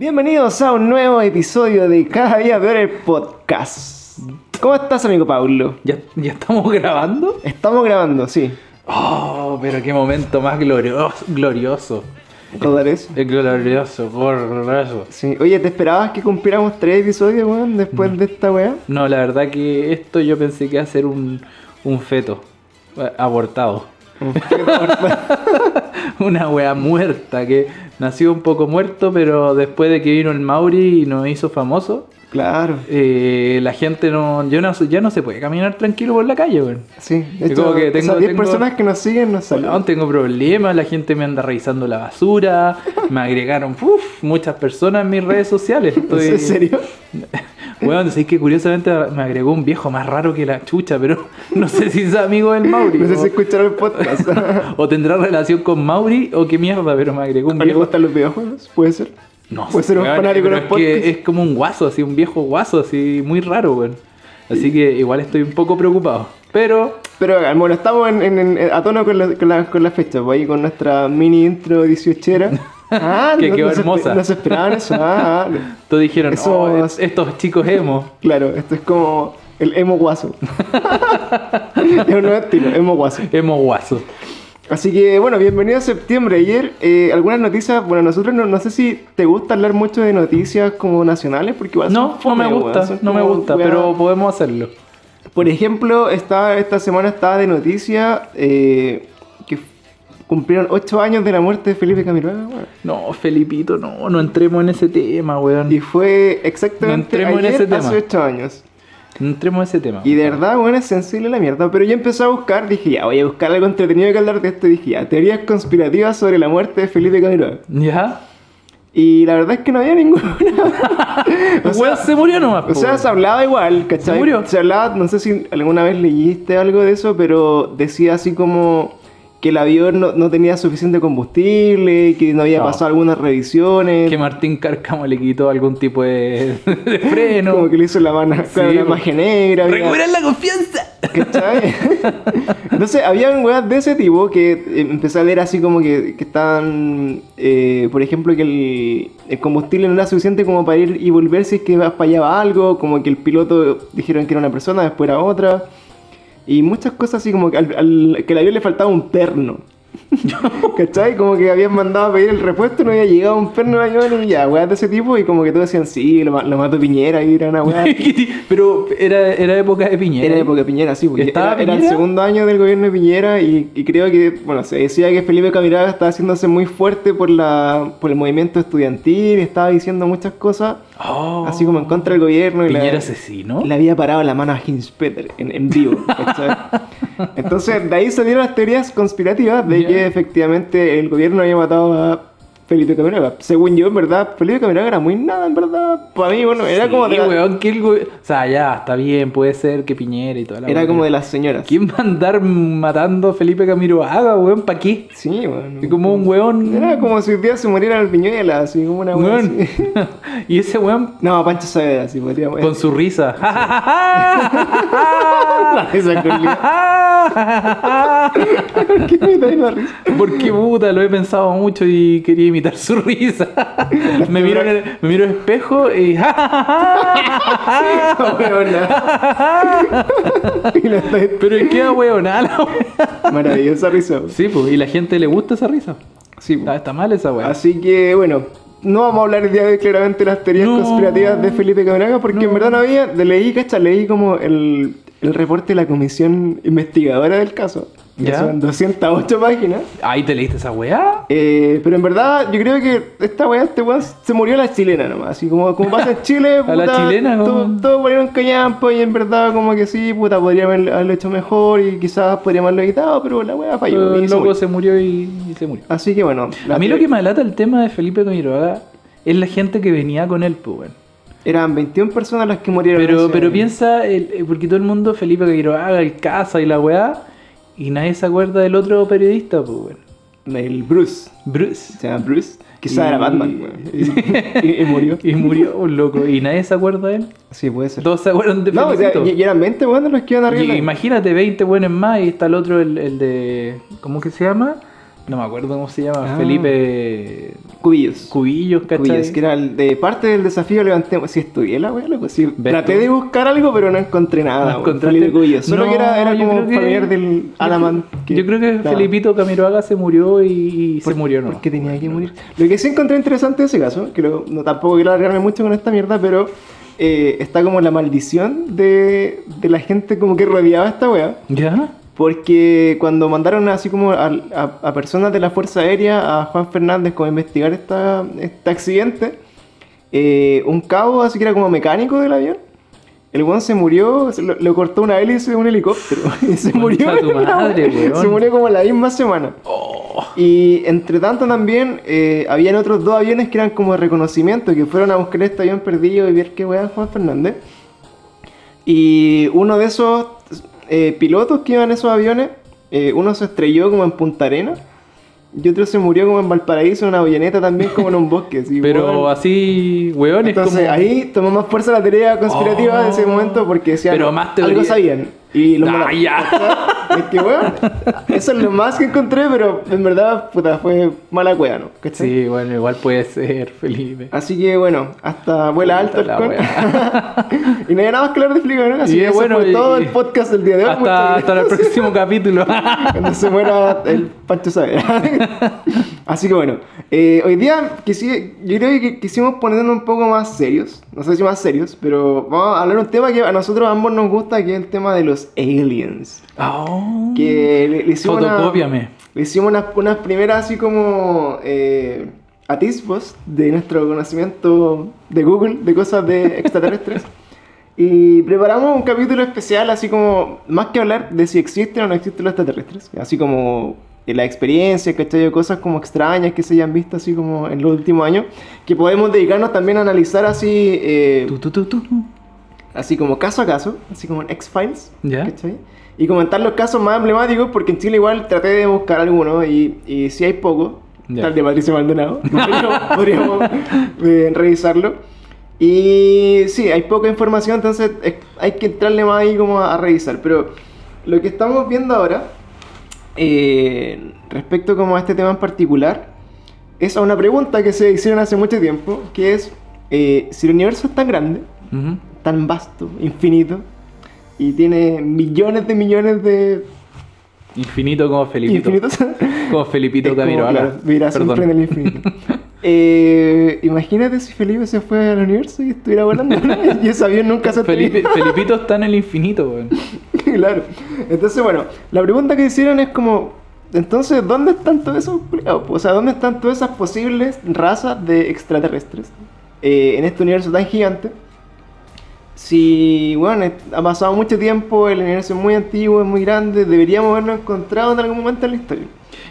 Bienvenidos a un nuevo episodio de Cada Día Peor el Podcast. ¿Cómo estás, amigo Paulo? ¿Ya, ya estamos grabando? Estamos grabando, sí. Oh, pero qué momento más glorioso. glorioso. ¿Dólares? Es glorioso, glorioso. Sí. Oye, ¿te esperabas que cumpliéramos tres episodios, weón, después de esta weá? No, la verdad que esto yo pensé que iba a ser un, un feto eh, abortado. Una wea muerta que nació un poco muerto, pero después de que vino el Mauri y nos hizo famoso, Claro. eh, la gente no, yo no, ya no se puede caminar tranquilo por la calle, weón. Sí. De hecho, como que tengo- esas 10 tengo- personas que nos siguen Weón, saludan. tengo problemas, la gente me anda revisando la basura, me agregaron uf, muchas personas en mis redes sociales. Estoy, ¿En serio? Weón, sé que curiosamente me agregó un viejo más raro que la chucha, pero no sé si es amigo del Mauri. No sé si escucharon el podcast. o tendrá relación con Mauri o qué mierda, pero me agregó un ¿A le viejo. gustan los videojuegos? ¿Puede ser? No Puede ser un weón, fanático de los es que podcasts. es como un guaso, así, un viejo guaso, así, muy raro, weón. Así que igual estoy un poco preocupado. Pero Pero bueno, estamos en, en- en- a tono con la, con, la, con la fecha, pues ahí con nuestra mini intro 18era. Ah, Que quedó se espe- hermosa. No se esperaban eso. Ah, ah. todos dijeron, Eso- "Oh, es- estos chicos emo. Claro, esto es como el emo guaso. es un nuevo estilo, emo guaso. Emo guaso. Así que bueno, bienvenido a septiembre. Ayer, eh, algunas noticias, bueno, nosotros no, no sé si te gusta hablar mucho de noticias como nacionales, porque igual No, no me gusta, no me gusta, pero podemos hacerlo. Por ejemplo, esta, esta semana estaba de noticia eh, cumplieron 8 años de la muerte de Felipe Camiroaga, weón. No, Felipito, no, no entremos en ese tema, weón. Y fue No exactamente entremos en ayer, ese tema. hace 8 años. No entremos en ese tema. Y de verdad, bueno, es sensible la mierda. Pero yo empecé a buscar, dije, ya, voy a buscar algo entretenido que hablar de esto. Y dije, ya, teorías conspirativas sobre la muerte de Felipe Camiroaga. ¿Ya? Y la verdad es que no había ninguna. O sea, se murió nomás. O sea, weón. se hablaba igual, ¿cachai? ¿Se murió? Se hablaba, no sé si alguna vez leíste algo de eso, pero decía así como que el avión no, no tenía suficiente combustible, que no había No. pasado algunas revisiones. que Martín Cárcamo le quitó algún tipo de, de freno. Como que le hizo la mano con Sí, la magia negra. ¡Recuperar la confianza! ¿Cachai? Entonces, habían weas de ese tipo que eh, empecé a leer así como que, que estaban, eh, por ejemplo, que el, el combustible no era suficiente como para ir y volver si es que fallaba algo, como que el piloto dijeron que era una persona, después era otra, y muchas cosas así como que al, al- que al avión le faltaba un perno. ¿Cachai? Como que habían mandado a pedir el repuesto y no había llegado un perno al avión y ya, weas de ese tipo, y como que todos decían, sí, lo, lo mató Piñera y era una wea. Pero era, era época de Piñera. Era época de Piñera, sí, porque ¿Estaba era, era el segundo año del gobierno de Piñera y, y creo que, bueno, se decía que Felipe Camiroaga estaba haciéndose muy fuerte por la por el movimiento estudiantil, estaba diciendo muchas cosas, Oh. así como en contra del gobierno. Y la- asesino. le había parado la mano a Hinspeter en, en vivo. Entonces, de ahí salieron las teorías conspirativas de que efectivamente el gobierno había matado a Felipe Camiroaga. Según yo, en verdad, Felipe Camiroaga era muy nada, en verdad. Para mí, bueno, era Sí, como de la- weón, que el go- O sea, ya, está bien, puede ser que Piñera y toda la era como de las señoras. ¿Quién va a andar matando a Felipe Camiroaga, weón? ¿Para qué? Sí. Es como un weón. Era como si un día se muriera el Piñuela, así como una weón. así. y ese weón No, Pancho Saavedra, sí, podría con su risa. Con ¿Qué me la risa? Porque puta, lo he pensado mucho y quería imitar su risa. me, miro en el, me miro espejo y. Está- Pero es que wea. Maravillosa risa. Sí, pues, y la gente le gusta esa risa. Sí, Está, está mal esa wea. Así que, bueno, no vamos a hablar el día de hoy claramente de las teorías No. conspirativas de Felipe Camiroaga, porque en verdad no había, leí, cacha, leí como el, el reporte de la comisión investigadora del caso. que Ya. Son 208 páginas. Ahí te leíste esa weá. Eh, pero en verdad, yo creo que esta weá, este weón se murió a la chilena nomás. Así como, como pasa en Chile, A la chilena, todo- como- Todos murieron callampo y en verdad, como que sí, puta, podría haber- haberlo hecho mejor y quizás podríamos haberlo evitado, pero la weá falló. y el se loco murió. se murió y, y se murió. Así que bueno. A mí lo que me alata el tema de Felipe Camiroaga es la gente que venía con él, pues, weón. Eran 21 personas las que murieron. Pero, ese- pero piensa, el- eh, porque todo el mundo, Felipe Camiroaga, el casa y la weá, y nadie se acuerda del otro periodista, pues, weón. El Bruce. Bruce. Se llama Bruce. Quizás era Batman, weón. Y, y- y murió. Y murió, un loco. Y nadie se acuerda de él. Sí, puede ser. Todos se acuerdan de No, o sea, y, eran 20 weones los que iban. Y imagínate, 20 buenos más y está el otro, el, el de... ¿Cómo que se llama? No me acuerdo cómo se llama. Ah. Felipe... Cubillos. cubillos, ¿cachai? Cubillos, que era el de parte del desafío levantemos. Si estudié la wea, loco. ¿Ves traté de buscar algo, pero no encontré nada. ¿No encontraste? Felipe Cubillos. Solo No, que era, era yo como creo que- familiar del Alaman. Yo creo que estaba. Felipito Camiroaga se murió y, se murió, ¿no? Porque tenía que morir. Lo que sí encontré interesante de ese caso, que lo- no, tampoco quiero alargarme mucho con esta mierda, pero eh, está como la maldición de, de la gente como que rodeaba esta wea. ¿Ya? Porque cuando mandaron así como a, a- a personas de la Fuerza Aérea, a Juan Fernández, como a investigar esta, este accidente, eh, un cabo así que era como mecánico del avión, el weón se murió, se lo, le cortó una hélice de un helicóptero y se murió. madre, weón. se murió como la misma semana. Oh. Y entre tanto también eh, habían otros dos aviones que eran como de reconocimiento, que fueron a buscar este avión perdido y ver qué weá Juan Fernández. Y uno de esos eh, pilotos que iban en esos aviones, eh, uno se estrelló como en Punta Arena y otro se murió como en Valparaíso en una avioneta también como en un bosque. así, Pero así, weón, es Entonces como... ahí tomó más fuerza la teoría conspirativa Oh. de ese momento porque decían Pero más teoría- algo sabían. Y lo Ah, mataron. ya. Es que weón, eso es lo más que encontré, pero en verdad, puta, fue mala cueva, ¿no? ¿Cachai? Sí, bueno, igual puede ser, Felipe. Así que bueno, hasta vuela alto el con. wea. y no hay nada más que hablar de Flickr, ¿no? Así Y que bueno, fue y- todo el podcast del día de hoy. Hasta, hasta el próximo capítulo. Cuando se muera el Pancho Saavedra. Así que bueno, eh, hoy día quisi- yo creo que quisimos ponernos un poco más serios. No sé si más serios, pero vamos a hablar de un tema que a nosotros ambos nos gusta, que es el tema de los aliens. Oh. Que le, le hicimos una- Fotocópiame. le hicimos unas, unas primeras así como eh, atisbos de nuestro conocimiento de Google, de cosas de extraterrestres. y preparamos un capítulo especial, así como, más que hablar de si existen o no existen los extraterrestres, así como la experiencia, ¿cachai? De cosas como extrañas que se hayan visto así como en los últimos años, que podemos dedicarnos también a analizar así, eh, tu, tu, tu. así como caso a caso, así como en X-Files. ¿Ya? ¿cachai? Y comentar los casos más emblemáticos, porque en Chile igual traté de buscar algunos y, y si hay poco, Ya. tal de Patricio Maldonado, podríamos, podríamos, eh, revisarlo. Y sí, hay poca información, entonces es- hay que entrarle más ahí como a, a revisar. Pero lo que estamos viendo ahora, eh, respecto como a este tema en particular, es a una pregunta que se hicieron hace mucho tiempo, que es eh, si el universo es tan grande, tan vasto, infinito, y tiene millones de millones de Infinito como Felipito. infinitos. Como Felipito Camiroaga. claro, Mira, siempre en el infinito. Eh, imagínate si Felipe se fue al universo y estuviera volando y ese avión nunca se Felipe. Felipito está en el infinito, weón. claro. Entonces, bueno, la pregunta que hicieron es como, entonces, ¿dónde están todos esos? O sea, ¿dónde están todas esas posibles razas de extraterrestres eh, en este universo tan gigante? Si, bueno, ha pasado mucho tiempo, el universo es muy antiguo, es muy grande, deberíamos haberlo encontrado en algún momento en la historia.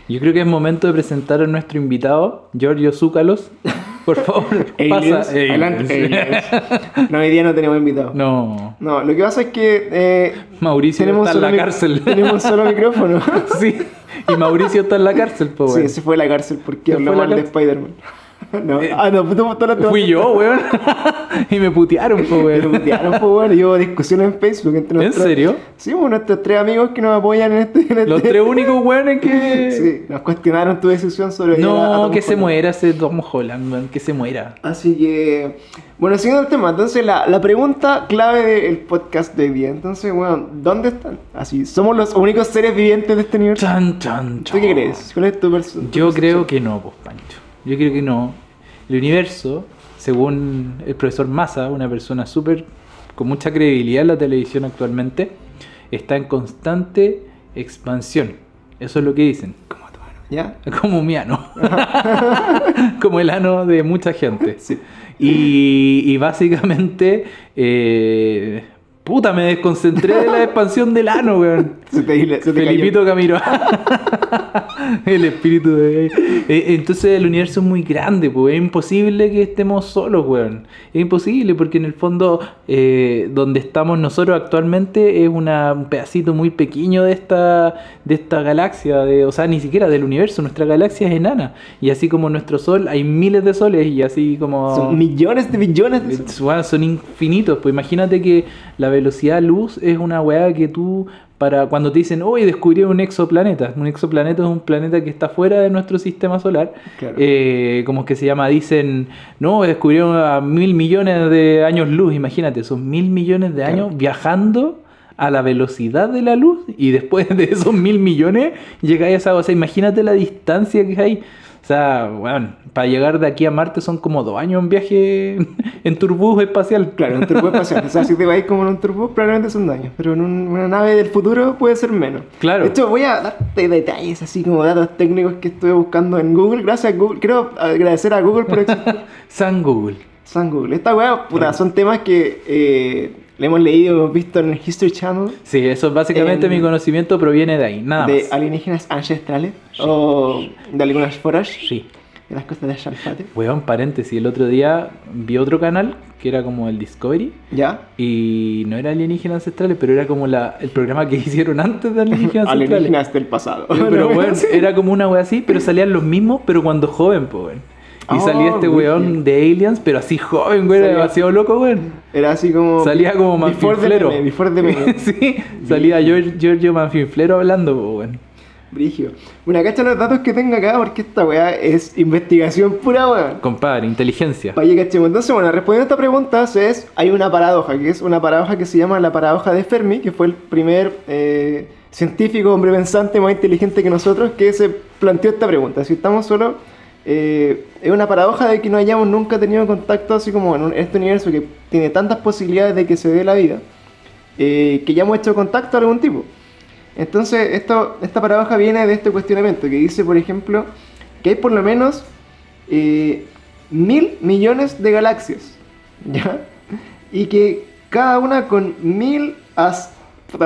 Yo creo que es momento de presentar a nuestro invitado, Giorgio Zúcalos. Por favor, pasa. adelante, Aliens. No, hoy día no tenemos invitados. No. No, lo que pasa es que eh, Mauricio está en la cárcel. Tenemos solo micrófono. sí. Y Mauricio está en la cárcel, pues, Sí, se fue a la cárcel porque habló mal de. Spider-Man. No. Ah, no, tú, tú, tú, tú- Fui yo, weón. y me putearon, pues, Me weón. putearon, pues, bueno, yo hubo discusiones en Facebook entre ¿En nuestros- serio? Sí, pues, nuestros tres amigos que nos apoyan en este... en Los este- tres únicos weones que. Sí, nos cuestionaron tu decisión sobre... a- a No, Tom que se muera ese Tom Holland, weón. Que se muera. Así que, bueno, siguiendo el tema, entonces la, la pregunta clave del podcast de hoy día, entonces, bueno, ¿dónde están? Así, ¿somos los únicos seres vivientes de este universo? Chan, chan, ¿Tú qué crees? ¿Cuál es tu perso- Yo tu creo que no, pues, Pancho. Yo creo que no. El universo, según el profesor Massa, una persona súper con mucha credibilidad en la televisión actualmente, está en constante expansión. Eso es lo que dicen. Como tu mano, ¿Ya? Como mi ano. Como el ano de mucha gente. Sí. Y, y básicamente, eh, puta, me desconcentré de la expansión del ano, weón. Se te, se te cayó. Felipito Camilo. el espíritu de... Eh, Entonces el universo es muy grande, pues es imposible que estemos solos, weón. Es imposible porque en el fondo eh, donde estamos nosotros actualmente es una, un pedacito muy pequeño de esta, de esta galaxia, de, o sea, ni siquiera del universo. Nuestra galaxia es enana. Y así como nuestro sol, hay miles de soles y así como... Son millones de billones de... Es- weón, son infinitos. Pues imagínate que la velocidad luz es una weá que tú para cuando te dicen, hoy descubrieron un exoplaneta. Un exoplaneta es un planeta que está fuera de nuestro sistema solar. Claro. Eh, como que se llama, dicen, no, descubrieron a mil millones de años luz. Imagínate, son mil millones de años viajando a la velocidad de la luz y después de esos mil millones llegáis a esa... O sea, imagínate la distancia que hay. O sea, bueno, para llegar de aquí a Marte son como dos años en viaje en turbús espacial. Claro, en un turbo espacial. O sea, si te vais como en un turbo, probablemente son daños. Pero en un- una nave del futuro puede ser menos. Claro. De hecho, voy a darte detalles, así como datos técnicos que estuve buscando en Google. Gracias a Google. Quiero agradecer a Google por existir. San Google. San Google. Esta weá, puta, son temas que eh, le hemos leído, hemos visto en el History Channel. Sí, eso básicamente En- mi conocimiento proviene de ahí, nada de más. alienígenas ancestrales o de algunas foras Sí. de las cosas de Shalfate. Weón, paréntesis, el otro día vi otro canal que era como el Discovery ¿Ya? y no era alienígenas ancestrales, pero era como la, el programa que hicieron antes de alienígenas ancestrales. Alienígenas del pasado. Pero así. era como una wea así, pero salían los mismos, pero cuando joven, pues. Y Oh, salía este brígido. weón de Aliens, pero así joven, weón, era demasiado loco, weón. Era así como. Salía como manfinflero. meme, Before the meme. sí, salía Gior- Giorgio Manfinflero hablando, weón. Brigio. Bueno, cacha los datos que tengo acá porque esta weá es investigación pura weón. Compadre, inteligencia. Vaya cachemos. Entonces, bueno, respondiendo a esta pregunta, es, hay una paradoja, que es una paradoja que se llama la paradoja de Fermi, que fue el primer eh, científico, hombre pensante más inteligente que nosotros, que se planteó esta pregunta. Si estamos solos, eh, es una paradoja de que no hayamos nunca tenido contacto así como en, este universo que tiene tantas posibilidades de que se dé la vida, eh, que ya hemos hecho contacto de algún tipo. Entonces, esto, esta paradoja viene de este cuestionamiento que dice, por ejemplo, que hay por lo menos eh, mil millones de galaxias, ¿ya? Y que cada una con mil... As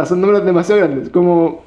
son números demasiado grandes, como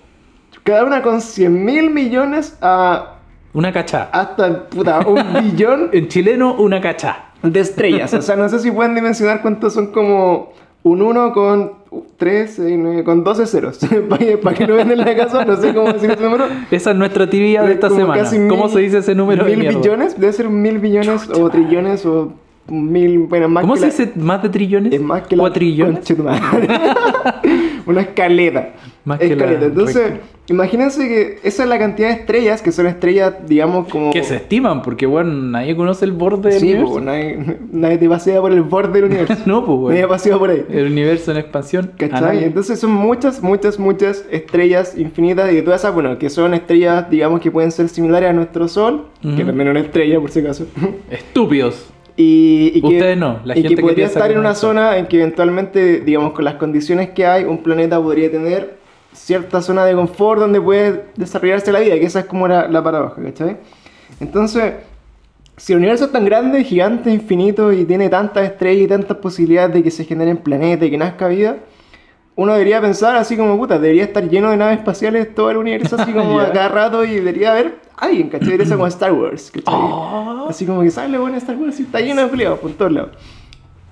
cada una con cien mil millones a Una cachá. hasta puta, un billón En chileno, una cachá. de estrellas. O sea, no sé si pueden dimensionar cuántos son como un 1 con 3, con 12 ceros. Para que no vean en la casa, no sé cómo decir ese número. Esa es nuestra tibia de esta semana. ¿Cómo se dice ese número de Mil mierda? billones, debe ser mil billones o trillones o mil, bueno, más ¿Cómo que se la- dice más de trillones? Es más que la de tu madre. Una escaleta. Más que escaleta. Entonces, recta. imagínense que esa es la cantidad de estrellas, que son estrellas, digamos, como... Que se estiman, porque bueno, nadie conoce el borde del Sí, universo. pues, nadie, nadie te pasea por el borde del universo. no, pues Nadie bueno. pasea por ahí. El universo en expansión. ¿Cachai? nadie. Entonces son muchas, muchas, muchas estrellas infinitas y todas esas, bueno, que son estrellas, digamos, que pueden ser similares a nuestro Sol, que también es una estrella, por si acaso. Estúpidos. Y, y que, Ustedes no, la gente que que podría piensa estar en una eso. zona en que eventualmente, digamos, con las condiciones que hay, un planeta podría tener cierta zona de confort donde puede desarrollarse la vida, que esa es como la, la paradoja, ¿cachai? Entonces, si el universo es tan grande, gigante, infinito y tiene tantas estrellas y tantas posibilidades de que se generen planetas y que nazca vida, uno debería pensar así como, puta, debería estar lleno de naves espaciales todo el universo así como a cada rato y debería haber alguien, ¿cachai? Ser como Star Wars, ¿cachai? Ah. Así como que sale bueno Star Wars y está lleno de peleados por todos lados.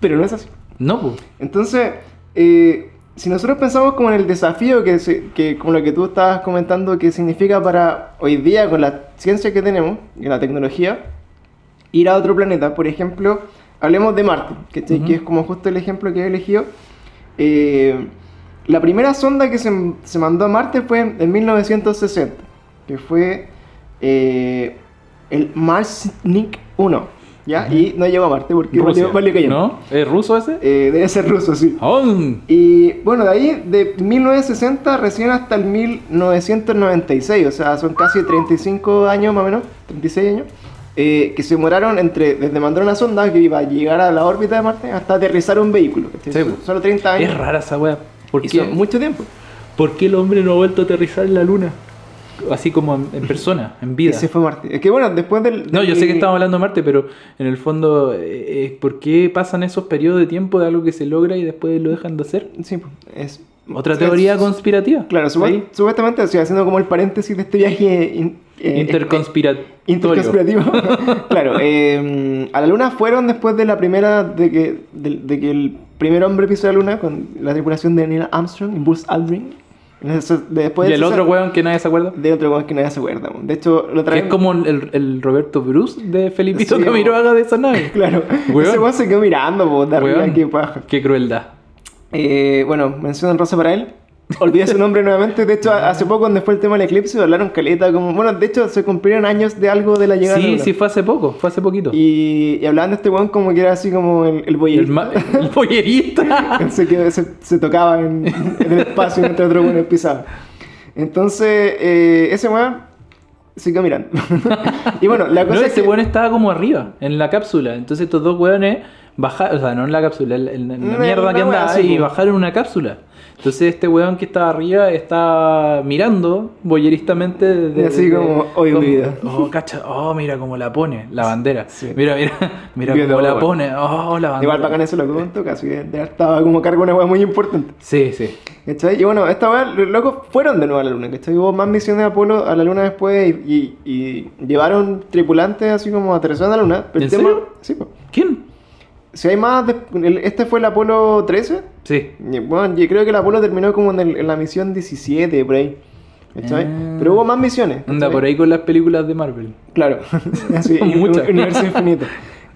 Pero no es así. No, pues. Entonces, eh, si nosotros pensamos como en el desafío que, se- que como lo que tú estabas comentando, que significa para hoy día con la ciencia que tenemos y la tecnología, ir a otro planeta, por ejemplo, hablemos de Marte, ¿cachai? Ujú. que es como justo el ejemplo que he elegido. Eh, la primera sonda que se, se mandó a Marte fue en 1960, que fue eh, el Marsnik 1, ¿ya? Y no llegó a Marte porque Rusia. valió, valió. ¿No? ¿Es ruso ese? Eh, debe ser ruso, sí. Oh, Y bueno, de ahí, de 1960 recién hasta el 1996, o sea, son casi 35 años más o menos, 36 años, eh, que se demoraron entre, desde mandar una sonda que iba a llegar a la órbita de Marte hasta aterrizar un vehículo. Sí, Son- pues. Solo 30 años. es rara esa wea. ¿Por qué? mucho tiempo. ¿Por qué el hombre no ha vuelto a aterrizar en la luna? Así como en, en persona, en vida. se fue Marte. Es que bueno, después del... No, yo sé que estamos hablando de Marte, pero en el fondo, eh, eh, ¿por qué pasan esos periodos de tiempo de algo que se logra y después lo dejan de hacer? Sí, pues, es... Otra es- teoría conspirativa. Claro, Ahí. supuestamente, o sea, haciendo como el paréntesis de este viaje... in- eh, Interconspiratorio. Interconspirativo. claro, eh, a la luna fueron después de la primera, de que, de, de que el primer hombre pisó la luna con la tripulación de Neil Armstrong y Buzz Aldrin. Después Y el otro weón que nadie se acuerda. De otro weón que nadie se acuerda. De hecho, lo Que traen. es como el, el Roberto Bruce de Felipito Sí, Camiroaga de esa nave. Claro, Weón. ese weón se quedó mirando, po, de arriba, qué paja. Qué crueldad. Eh, bueno, mención rosa para él. Olvidé su nombre nuevamente. De hecho, a- hace poco, cuando fue el tema del eclipse, hablaron caleta. Como, bueno, de hecho, se cumplieron años de algo de la llegada de Sí, luna. sí, fue hace poco, fue hace poquito. Y, y hablaban de este weón como que era así como el, el El, boyerista. el pollerista. Él se, quedó- se, se tocaba en, en el espacio mientras otro weón pisaba. Entonces, eh, ese weón quedó mirando. y bueno, la cosa No, es ese que... weón estaba como arriba, en la cápsula. Entonces estos dos weones bajaron, o sea, no en la cápsula, en la, en la mierda que andaba así, y bajaron una cápsula. Entonces este weón que estaba arriba estaba mirando boyeristamente desde... Y así desde- como, "Oye, como- vida". Oh, cacha, oh, mira cómo la pone, la bandera. Sí. Mira, mira, mira cómo la bueno. pone, oh, la bandera. Igual bacán eso lo que caso. Y de verdad estaba como cargo de una weá muy importante. Sí, sí. ¿Cachai? Y bueno, esta weá, los locos fueron de nuevo a la luna, ¿cachai? Hubo más misiones de Apolo a la luna después y, y- y llevaron tripulantes así como aterrizaron a la luna. Pero ¿En el tema- serio? Sí, pues. ¿Quién? Si hay más, de- este fue el Apolo 13. Sí. Bueno, yo creo que el Apolo terminó como en, el- en la misión 17, por ahí. Ah. Pero hubo más misiones. Anda por ahí con las películas de Marvel. Claro, un- Muchas. un universo infinito.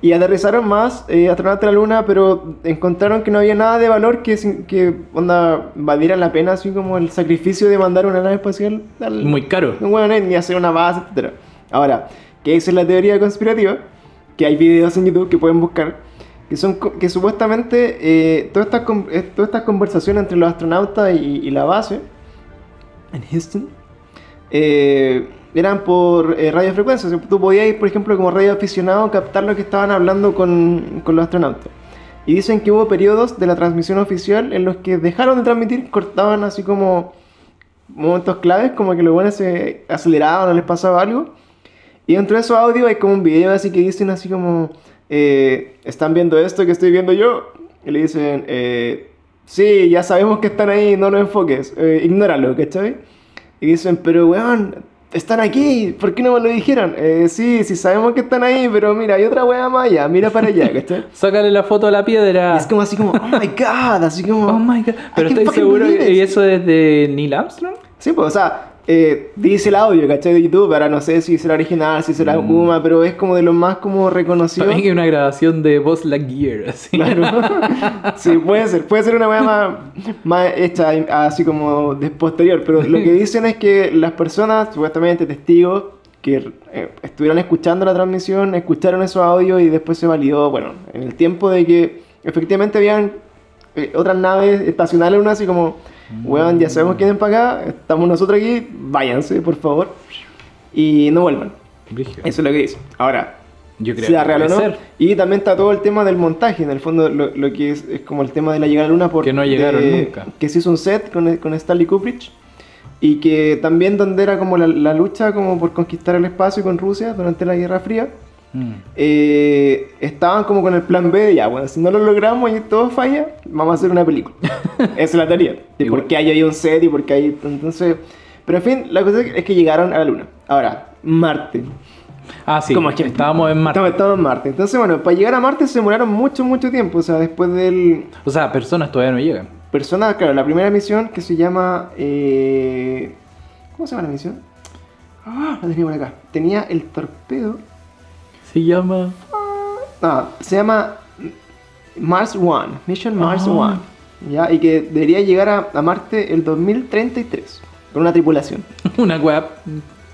Y aterrizaron más eh, astronautas a la Luna, pero encontraron que no había nada de valor que, que onda, valiera la pena, así como el sacrificio de mandar una nave espacial al... Muy caro. Bueno, ni hacer una base, etc. Ahora, ¿qué dice la teoría conspirativa? Que hay videos en YouTube que pueden buscar, que son que supuestamente eh, todas, estas, eh, todas estas conversaciones entre los astronautas y, y la base en Houston eh, eran por eh, radiofrecuencia. Tú podías por ejemplo, como radio aficionado, captar lo que estaban hablando con, con los astronautas. Y dicen que hubo periodos de la transmisión oficial en los que dejaron de transmitir, cortaban así como momentos claves, como que los buenos se aceleraban o les pasaba algo. Y dentro de esos audios hay como un video así que dicen así como, eh, ¿están viendo esto que estoy viendo yo? Y le dicen, eh, sí, ya sabemos que están ahí, no lo enfoques, eh, ignóralo, ¿cachai? Y dicen, pero weón, están aquí, ¿por qué no me lo dijeron? "Eh, sí, sí sabemos que están ahí, pero mira, hay otra weá más allá, mira para allá, ¿cachai? Sácale la foto a la piedra. Y es como así como, oh my god, así como... Oh my god. Pero estoy seguro que y eso es de Neil Armstrong. Sí, pues, o sea, eh, dice el audio, ¿cachai? De YouTube, ahora no sé si será original, si será Kuma, pero es como de los más como reconocidos. También que una grabación de Buzz Lightyear, así. Claro. sí, puede ser. Puede ser una weá más, más hecha así como de posterior. Pero lo que dicen es que las personas, supuestamente testigos, que eh, estuvieron escuchando la transmisión, escucharon esos audios y después se validó, bueno, en el tiempo de que efectivamente habían eh, otras naves estacionales, una así como, weón, ya sabemos que vienen para acá, estamos nosotros aquí, váyanse, por favor. Y no vuelvan. Brígido. Eso es lo que dicen. Ahora, Yo creo sea que real o no. ser. Y también está todo el tema del montaje, en el fondo lo, lo que es, es como el tema de la llegada a la luna por Que no llegaron de- nunca. Que se hizo un set con, con Stanley Kubrick y que también donde era como la, la lucha como por conquistar el espacio con Rusia durante la Guerra Fría, Mm. eh, estaban como con el plan B de ya, bueno, si no lo logramos y todo falla, vamos a hacer una película. Esa es la teoría. De por qué hay ahí un set y por qué hay... Entonces... Pero en fin, la cosa es que llegaron a la luna. Ahora, Marte. Ah, sí. Como. Estábamos en Marte. En Marte. Entonces, bueno, para llegar a Marte se demoraron mucho, mucho tiempo. O sea, después del... O sea, personas todavía no llegan. Persona, claro, la primera misión que se llama... eh, ¿Cómo se llama la misión? Ah, la tenía por acá. Tenía el torpedo. Se llama. No, se llama Mars One. Mission Mars Ah. One. ¿Ya? Y que debería llegar a, a Marte el 2033. Con una tripulación. Una web.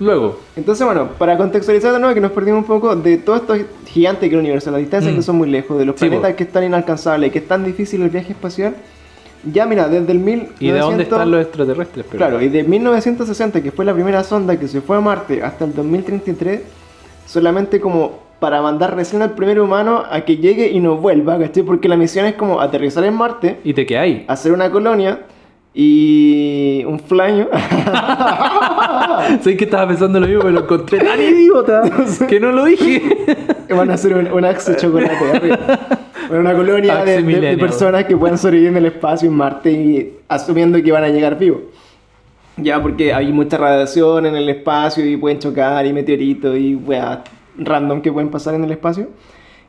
Luego. Entonces, bueno, para contextualizar de nuevo, que nos perdimos un poco de todo esto gigante que el universo, las distancias Mm. que son muy lejos, de los Sí, planetas que están inalcanzables, que es tan difícil el viaje espacial. Ya, mira, desde el 1900... ¿Y de dónde están los extraterrestres? Pero- Claro, y de 1960, que fue la primera sonda que se fue a Marte, hasta el 2033, solamente como para mandar recién al primer humano a que llegue y no vuelva, ¿cachai? Porque la misión es como aterrizar en Marte, ¿Y te qué hay? hacer una colonia y un flaño. sé que estaba pensando lo mismo, pero lo encontré tan idiota que no lo dije. Van a hacer un, un axe chocolate arriba. Bueno, una colonia de, de- de millennial. personas que puedan sobrevivir en el espacio en Marte y asumiendo que van a llegar vivos. Ya, porque hay mucha radiación en el espacio y pueden chocar y meteoritos y weas random que pueden pasar en el espacio.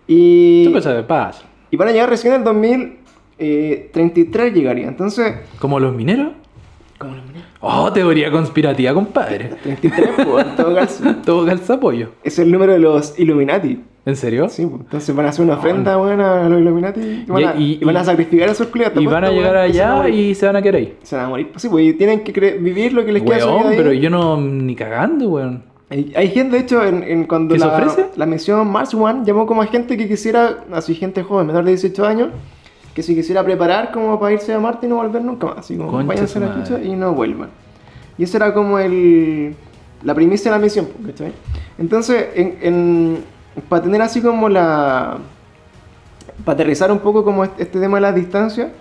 Y, ¿Qué cosa de paz? y van a llegar recién en el 2033 llegaría. Entonces, ¿Como los mineros? ¿cómo lo miré? Oh, teoría conspirativa, compadre. 33, pues, todo. Todo calza pollo. Es el número de los Illuminati. ¿En serio? Sí, pues, entonces van a hacer una ofrenda, weón, a los Illuminati y van, Y- a, y- y van a sacrificar a esos culiados. Y van a llegar allá y se van a quedar ahí. Se van a morir. Pues sí, pues y tienen que vivir lo que les queda. Weón, ahí. pero yo no ni cagando, weón. Hay, gente, de hecho, en, en cuando ¿Que se la, ofrece? la misión Mars One llamó como a gente que quisiera, así gente joven, menor de 18 años, que se quisiera preparar como para irse a Marte y no volver nunca más. Así como Concha váyanse a la chucha y no vuelvan. Y eso era como el, la primicia de la misión, ¿cachai? Entonces, en, en- para tener así como la... Para aterrizar un poco como este, este tema de la distancia,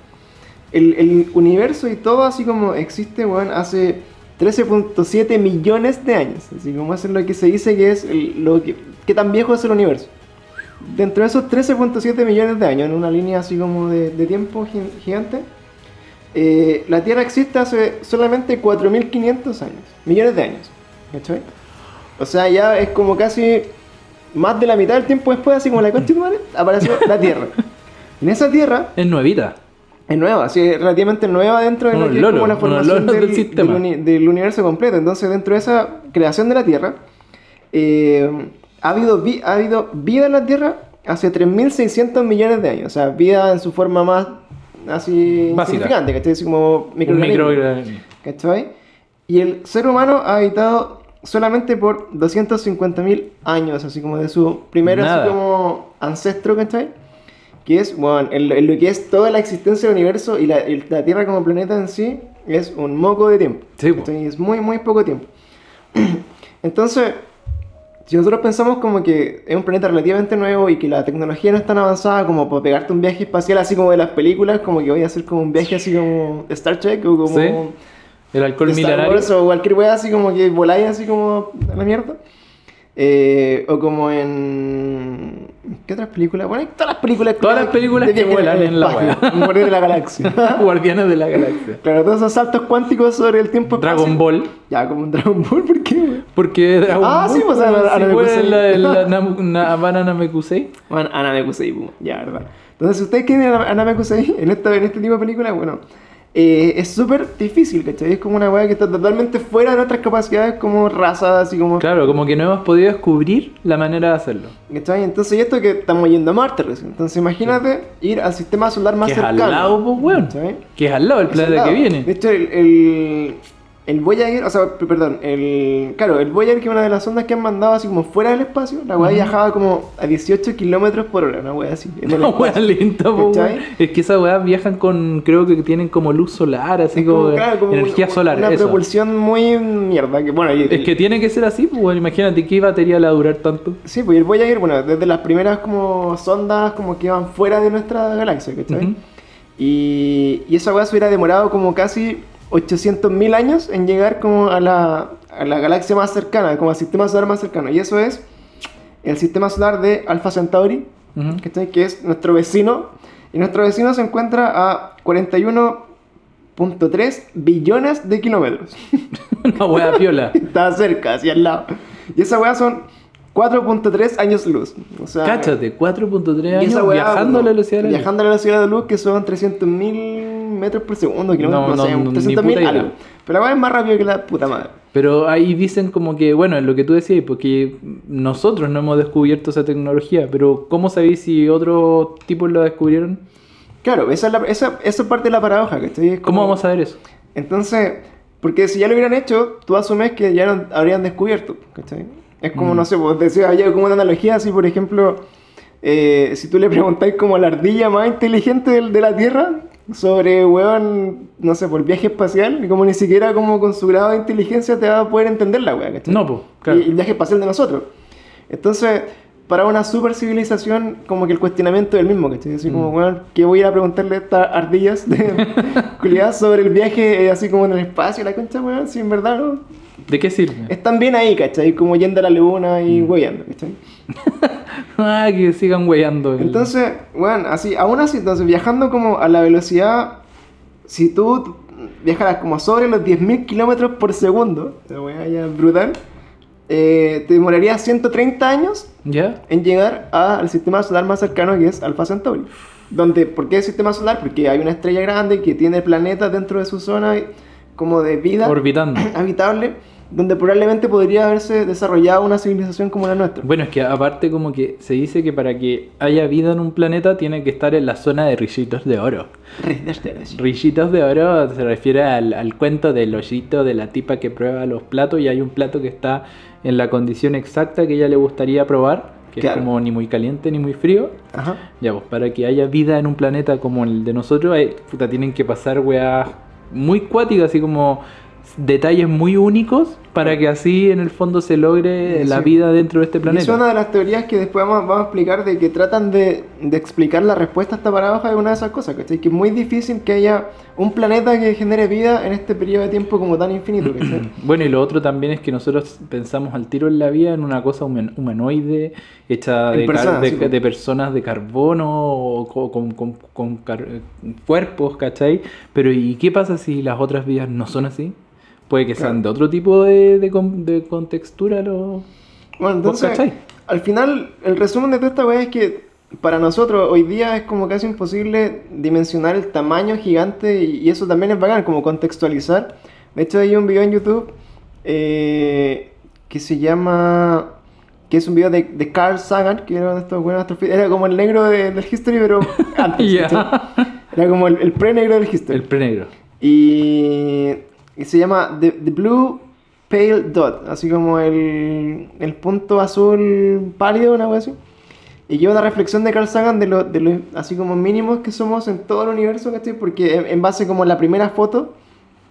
el, el universo y todo así como existe, weón, hace 13.7 millones de años. Así como es lo que se dice que es el- lo que... ¿Qué tan viejo es el universo? Dentro de esos 13.7 millones de años, en una línea así como de, de tiempo gi- gigante, eh, la Tierra existe hace solamente 4.500 años, millones de años. ¿Cachai? O sea, ya es como casi más de la mitad del tiempo después, así como la concha apareció la Tierra. En esa Tierra, Es nuevita. Es nueva, sí, es relativamente nueva dentro de lo que es como la formación del, del del uni- del universo completo. Entonces, dentro de esa creación de la Tierra, eh, ha, habido vi- ha habido vida en la Tierra hace 3.600 millones de años. O sea, vida en su forma más así Básica. significante, ¿cachai? Así como microorganismo. ¿Cachai? Y el ser humano ha habitado solamente por 250.000 años, así como de su primer así como ancestro, ¿cachai? Que es, bueno, en, lo- en lo que es toda la existencia del universo y la, el- la Tierra como planeta en sí, es un moco de tiempo. Sí. ¿cachai? Es muy, muy poco tiempo. Entonces, si nosotros pensamos como que es un planeta relativamente nuevo y que la tecnología no es tan avanzada como para pegarte un viaje espacial así como de las películas, como que voy a hacer como un viaje así como Star Trek o como Sí. El alcohol milenario. O cualquier wea así como que voláis así como a la mierda. Eh, o como en. ¿Qué otras películas? Bueno, hay todas las películas. Todas las películas que vuelan en la. Un Guardián de la galaxia. Guardianes de la Galaxia. claro, todos esos saltos cuánticos sobre el tiempo Dragon espacio. Ball. Ya, como un Dragon Ball, ¿por qué? Porque Dragon Ah, Ball. sí, pues, a la- a la si fue Mekusei. la, la, Nam- na- Banana Mekusei. Bueno, Anamekusei, pum, ya, verdad. Entonces, si ustedes quieren Anamekusei en, esta, en este tipo de películas, bueno, eh, es súper difícil, ¿cachai? Es como una weá que está totalmente fuera de nuestras capacidades como raza, así como. Claro, como que no hemos podido descubrir la manera de hacerlo. ¿Cachai? Entonces, y esto que estamos yendo a Marte recién. Entonces, imagínate ir al sistema solar más que es al cercano. lado, pues, weón. Que es al lado al planeta que viene. De hecho, el, el, el Voyager, o sea, perdón, el. Claro, el Voyager, que es una de las ondas que han mandado así como fuera del espacio, la weá viajaba como a 18 kilómetros por hora, una weá así. Una weá lenta. Es que esas weas viajan con. Creo que tienen como luz solar, así Es como, claro, como energía una- solar. Una eso. propulsión muy mierda. Que, bueno, y- Es que tiene que ser así, pues. Imagínate qué batería le va a durar tanto. Sí, pues el Voyager, bueno, desde las primeras como sondas como que iban fuera de nuestra galaxia, ¿cachai? Ujú. y, y esa weá se hubiera demorado como casi 800.000 años en llegar como a la, a la galaxia más cercana, como al sistema solar más cercano. Y eso es el sistema solar de Alpha Centauri, Ujú. ¿cachai? que es nuestro vecino. Y nuestro vecino se encuentra a 41.3 billones de kilómetros. Una wea piola. Está cerca, hacia al lado. Y esa weá son 4.3 años luz. O sea, Cáchate, 4.3 y años viajando a la velocidad de la luz. Viajando a la velocidad de la luz, que son 300.000 metros por segundo, kilómetros, No, no, no, sé, ni 300.000 puta idea. algo. Pero la weá es más rápido que la puta madre. Pero ahí dicen como que, bueno, lo que tú decías, porque nosotros no hemos descubierto esa tecnología, pero ¿cómo sabéis si otros tipos lo descubrieron? Claro, esa es, la, esa, esa es parte de la paradoja, ¿cachai? Es ¿Cómo como- vamos a ver eso? Entonces, porque si ya lo hubieran hecho, tú asumes que ya lo habrían descubierto, ¿cachai? Es como, Mm. no sé, pues decía, había como una analogía así, por ejemplo, eh, si tú le preguntáis como a la ardilla más inteligente del- de, la Tierra sobre, weón, no sé, por viaje espacial, y como ni siquiera como con su grado de inteligencia te va a poder entender la weá, ¿cachai? No, pues, claro. Y el viaje espacial de nosotros. Entonces, para una super civilización, como que el cuestionamiento es el mismo, ¿cachai? Así como, Mm. bueno, ¿qué voy a preguntarle a estas ardillas de culiadas sobre el viaje eh, así como en el espacio, la concha, weón? Si en verdad no. ¿De qué sirve? Están bien ahí, ¿cachai? Como yendo a la luna y Mm. ¿cachai? ah, que sigan weyando. el- Entonces, bueno, así, aún así, entonces viajando como a la velocidad, si tú viajaras como sobre los 10.000 kilómetros por segundo, la weá ya brutal, eh, te demoraría 130 años ¿Ya? en llegar al sistema solar más cercano que es Alpha Centauri. Donde, ¿Por qué el sistema solar? Porque hay una estrella grande que tiene planetas dentro de su zona como de vida Orbitando. habitable donde probablemente podría haberse desarrollado una civilización como la nuestra. Bueno, es que aparte como que se dice que para que haya vida en un planeta tiene que estar en la zona de rillitos de oro. Rillitos de oro se refiere al, al cuento del hoyito de la tipa que prueba los platos y hay un plato que está en la condición exacta que ella le gustaría probar, que Claro. es como ni muy caliente ni muy frío. Ajá. Ya, pues para que haya vida en un planeta como el de nosotros, hay- puta, tienen que pasar weas muy cuáticas, así como detalles muy únicos para que así en el fondo se logre Sí. la vida dentro de este Y planeta. es una de las teorías que después vamos, vamos a explicar de que tratan de, de explicar la respuesta a esta paradoja de una de esas cosas, ¿cachai? Que es muy difícil que haya un planeta que genere vida en este periodo de tiempo como tan infinito. Bueno, y lo otro también es que nosotros pensamos al tiro en la vida en una cosa human- humanoide, hecha de, personas, de, sí, de personas de carbono o co- con, con- con car- cuerpos, ¿cachai? Pero ¿y qué pasa si las otras vidas no son así? Puede que sean Claro. de otro tipo de, de, de contextura los... Bueno, ¿Vos entonces, cachai? al final, el resumen de toda esta weá es que para nosotros hoy día es como casi imposible dimensionar el tamaño gigante y, eso también es bacán, como contextualizar. De hecho, hay un video en YouTube eh, que se llama... que es un video de, de Carl Sagan, que era uno de estos buenos astrofi- Era como el negro de- del History, pero antes. ¿cachai? Era como el, el pre-negro del History. El pre-negro. Y, y se llama The, The Blue Pale Dot, así como el, el punto azul pálido, una cosa así. Y lleva una reflexión de Carl Sagan de los de lo, así como mínimos que somos en todo el universo, ¿cachai? Porque en, en base como a la primera foto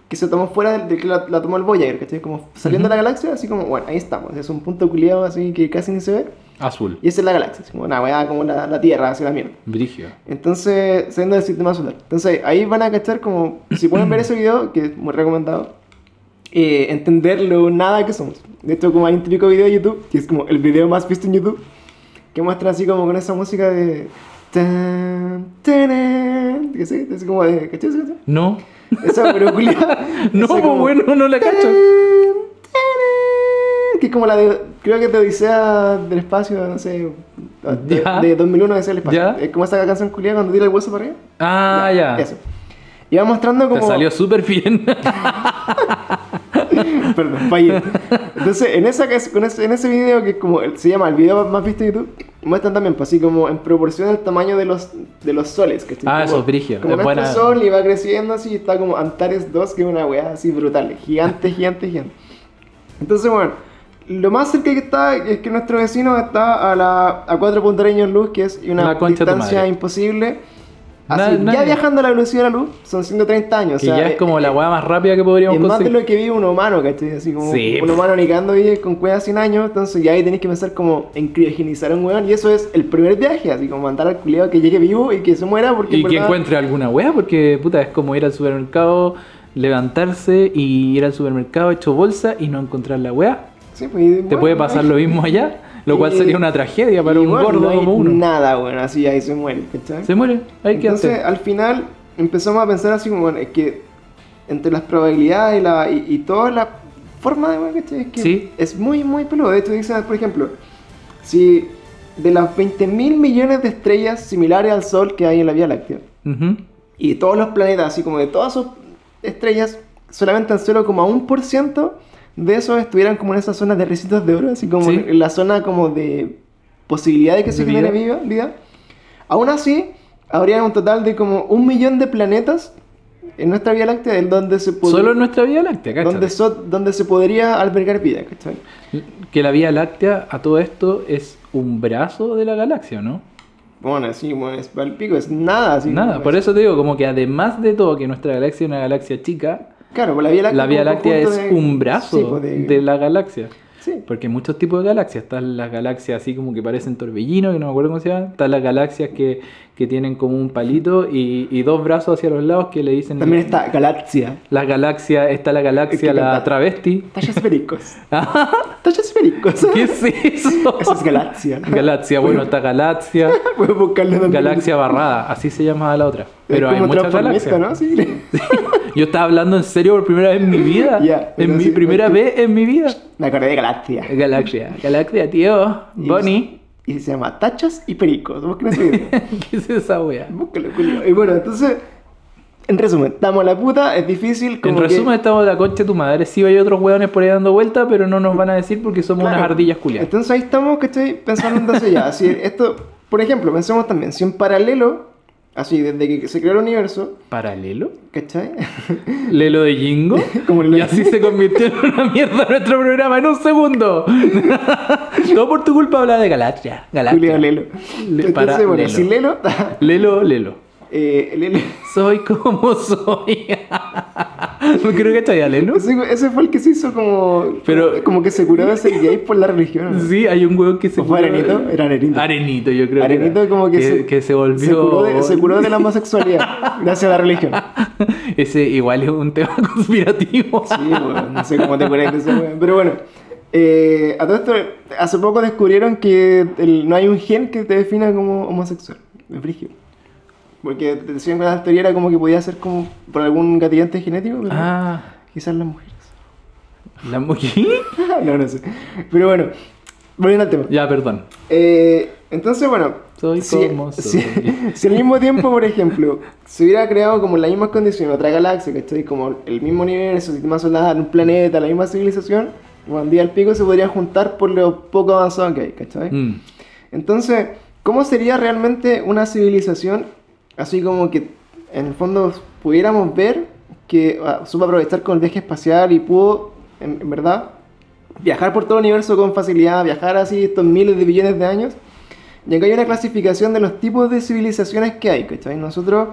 que se tomó fuera del, del que la, la tomó el Voyager, ¿cachai? Como saliendo de la galaxia, así como, bueno, ahí estamos. Es un punto culiado así que casi ni se ve. Azul. Y esa es la galaxia, así como una weá como la, la Tierra, así la mierda. Brigio. Entonces, siendo del sistema solar. Entonces, ahí van a cachar como, si pueden ver ese video, que es muy recomendado, eh, entender lo nada que somos. De hecho, como hay un típico video de YouTube, que es como el video más visto en YouTube, que muestra así como con esa música de... Tan, que sí, es como de... ¿Cachai esa? No. Esa pero. No, Esa pues como, bueno, no la cacho. tan, Que es como la de... Creo que de Odisea del Espacio, no sé... De, de 2001 Odisea del Espacio. Es como esa canción culiada cuando tira el hueso para arriba. Ah, ya. Eso. Y va mostrando Te como. salió súper bien. Perdón, fallé. Entonces, en, esa, en ese video, que como se llama el video más visto de YouTube, muestran también, pues así como en proporción al tamaño de los, de los soles. Que Ah, eso es brigio, Como es buena. sol y va creciendo así, y está como Antares 2, que es una weá así brutal, gigante, gigante, gigante. Entonces, bueno, lo más cerca que está es que nuestro vecino está a, la, a 4 años luz, que es una distancia imposible. Na- Así, ya viajando a la velocidad de la luz, son 130 años. que o sea, ya es como eh, la weá más rápida que podríamos es más de conseguir. lo que vive un humano, ¿cachai? Así como Sí, un humano ni cagando vive con cuevas 100 años, entonces ya ahí tenéis que pensar como en criogenizar a un weón, y eso es el primer viaje, así como mandar al culiado que llegue vivo y que se muera porque... Y en que encuentre alguna weá, porque puta, es como ir al supermercado, levantarse y ir al supermercado hecho bolsa y no encontrar la weá. Sí, pues, Te puede no pasar lo mismo allá, lo cual sería una tragedia para un bueno, gordo no como uno. Nada, bueno, así ahí se muere, ¿cachai? Se muere, hay que Entonces, hacer. al final, empezamos a pensar así como, bueno, es que entre las probabilidades y, la, y, y toda la forma de, bueno, ¿cachai? Es que Sí. es muy, muy peludo. De hecho, dicen, por ejemplo, si de las 20 mil millones de estrellas similares al Sol que hay en la Vía Láctea, y todos los planetas, así como de todas sus estrellas, solamente el 0,1% de esos estuvieran como en esa zona de recitos de oro, así como Sí. en la zona como de posibilidad de que se genere vida. vida. Aún así, habría un total de como un millón de planetas en nuestra Vía Láctea en donde se pod- Solo en nuestra Vía Láctea, ¿cachai? donde, so- donde se podría albergar vida, ¿cachai? Que la Vía Láctea, a todo esto, es un brazo de la galaxia, ¿no? Bueno, así, bueno, es pico, es nada, así. Nada, por es- eso te digo, como que además de todo, que nuestra galaxia es una galaxia chica, Claro, pues la Vía Láctea, la Vía Láctea es de- un brazo Sí, pues, de- de la galaxia. Sí. Porque hay muchos tipos de galaxias. Están las galaxias así como que parecen torbellinos, que no me acuerdo cómo se llaman. Están las galaxias que, que tienen como un palito y, y dos brazos hacia los lados que le dicen... También está Galaxia. La galaxia, está la galaxia, Es que la canta- travesti. Tallas pericos. Tallas pericos. ¿Qué es eso? Eso es Galaxia. Galaxia, bueno, está galaxia. Puedes. Galaxia barrada, así se llama la otra. Pero es hay muchas galaxias. ¿no? Sí. Yo estaba hablando en serio por primera vez en mi vida. Ya, en mi sí, primera porque- vez en mi vida. Me acordé de Galaxia. Galaxia, galaxia, tío. Bonnie. Y se llama Tachas y Pericos. Ese video. ¿Qué es esa wea? Búscalo, Julio. Y bueno, entonces, En resumen, estamos a la puta, es difícil. En Como que- resumen, estamos de la concha de tu madre. Sí, hay otros hueones por ahí dando vueltas, pero no nos van a decir porque somos Claro. unas ardillas culiadas. Entonces ahí estamos, ¿cachai? Pensando entonces ya. Si esto, por ejemplo, pensemos también, si en paralelo, así, desde que se creó el universo, ¿Paralelo? ¿cachai? ¿Lelo de Jingo? Como Y así se convirtió en una mierda nuestro programa en un segundo. Todo por tu culpa habla de Galatria. Julio Galaxia. Lelo. Le- Entonces, para bueno, Lelo. si Lelo, Lelo, Lelo. Eh, Lelo, Soy como soy. No creo que haya Lelo. ese, ese fue el que se hizo como, Pero- como que se curó de ser gay por la religión. ¿no? Sí, hay un hueón que se ¿O fue Arenito? Era Arenito. Arenito, yo creo. Arenito que, como que, se, que se volvió. se curó, de, se curó de la homosexualidad gracias a la religión. Ese igual es un tema conspirativo. Sí, weón, no sé cómo te curas de ese weón. Pero bueno, eh, a todo esto, hace poco descubrieron que el- no hay un gen que te defina como homosexual. Es brígido. Porque decían que la teoría era como que podía ser como por algún gatillante genético, pero Ah, quizás las mujeres. la mujer. no, no sé. Pero bueno, volviendo al tema. Ya, perdón. Eh, entonces, bueno, Soy si, como soy. si- si al mismo tiempo, por ejemplo, se hubiera creado como en las mismas condiciones otra galaxia, que estoy como el mismo universo, sistema solar, un planeta, la misma civilización, cuando día al pico se podrían juntar por lo poco avanzado que hay, ¿cachai? Mm. Entonces, ¿cómo sería realmente una civilización así como que en el fondo pudiéramos ver que ah, supo aprovechar con el viaje espacial y pudo, en, verdad, viajar por todo el universo con facilidad, viajar así estos miles de billones de años? Y acá hay una clasificación de los tipos de civilizaciones que hay, ¿cachai? Nosotros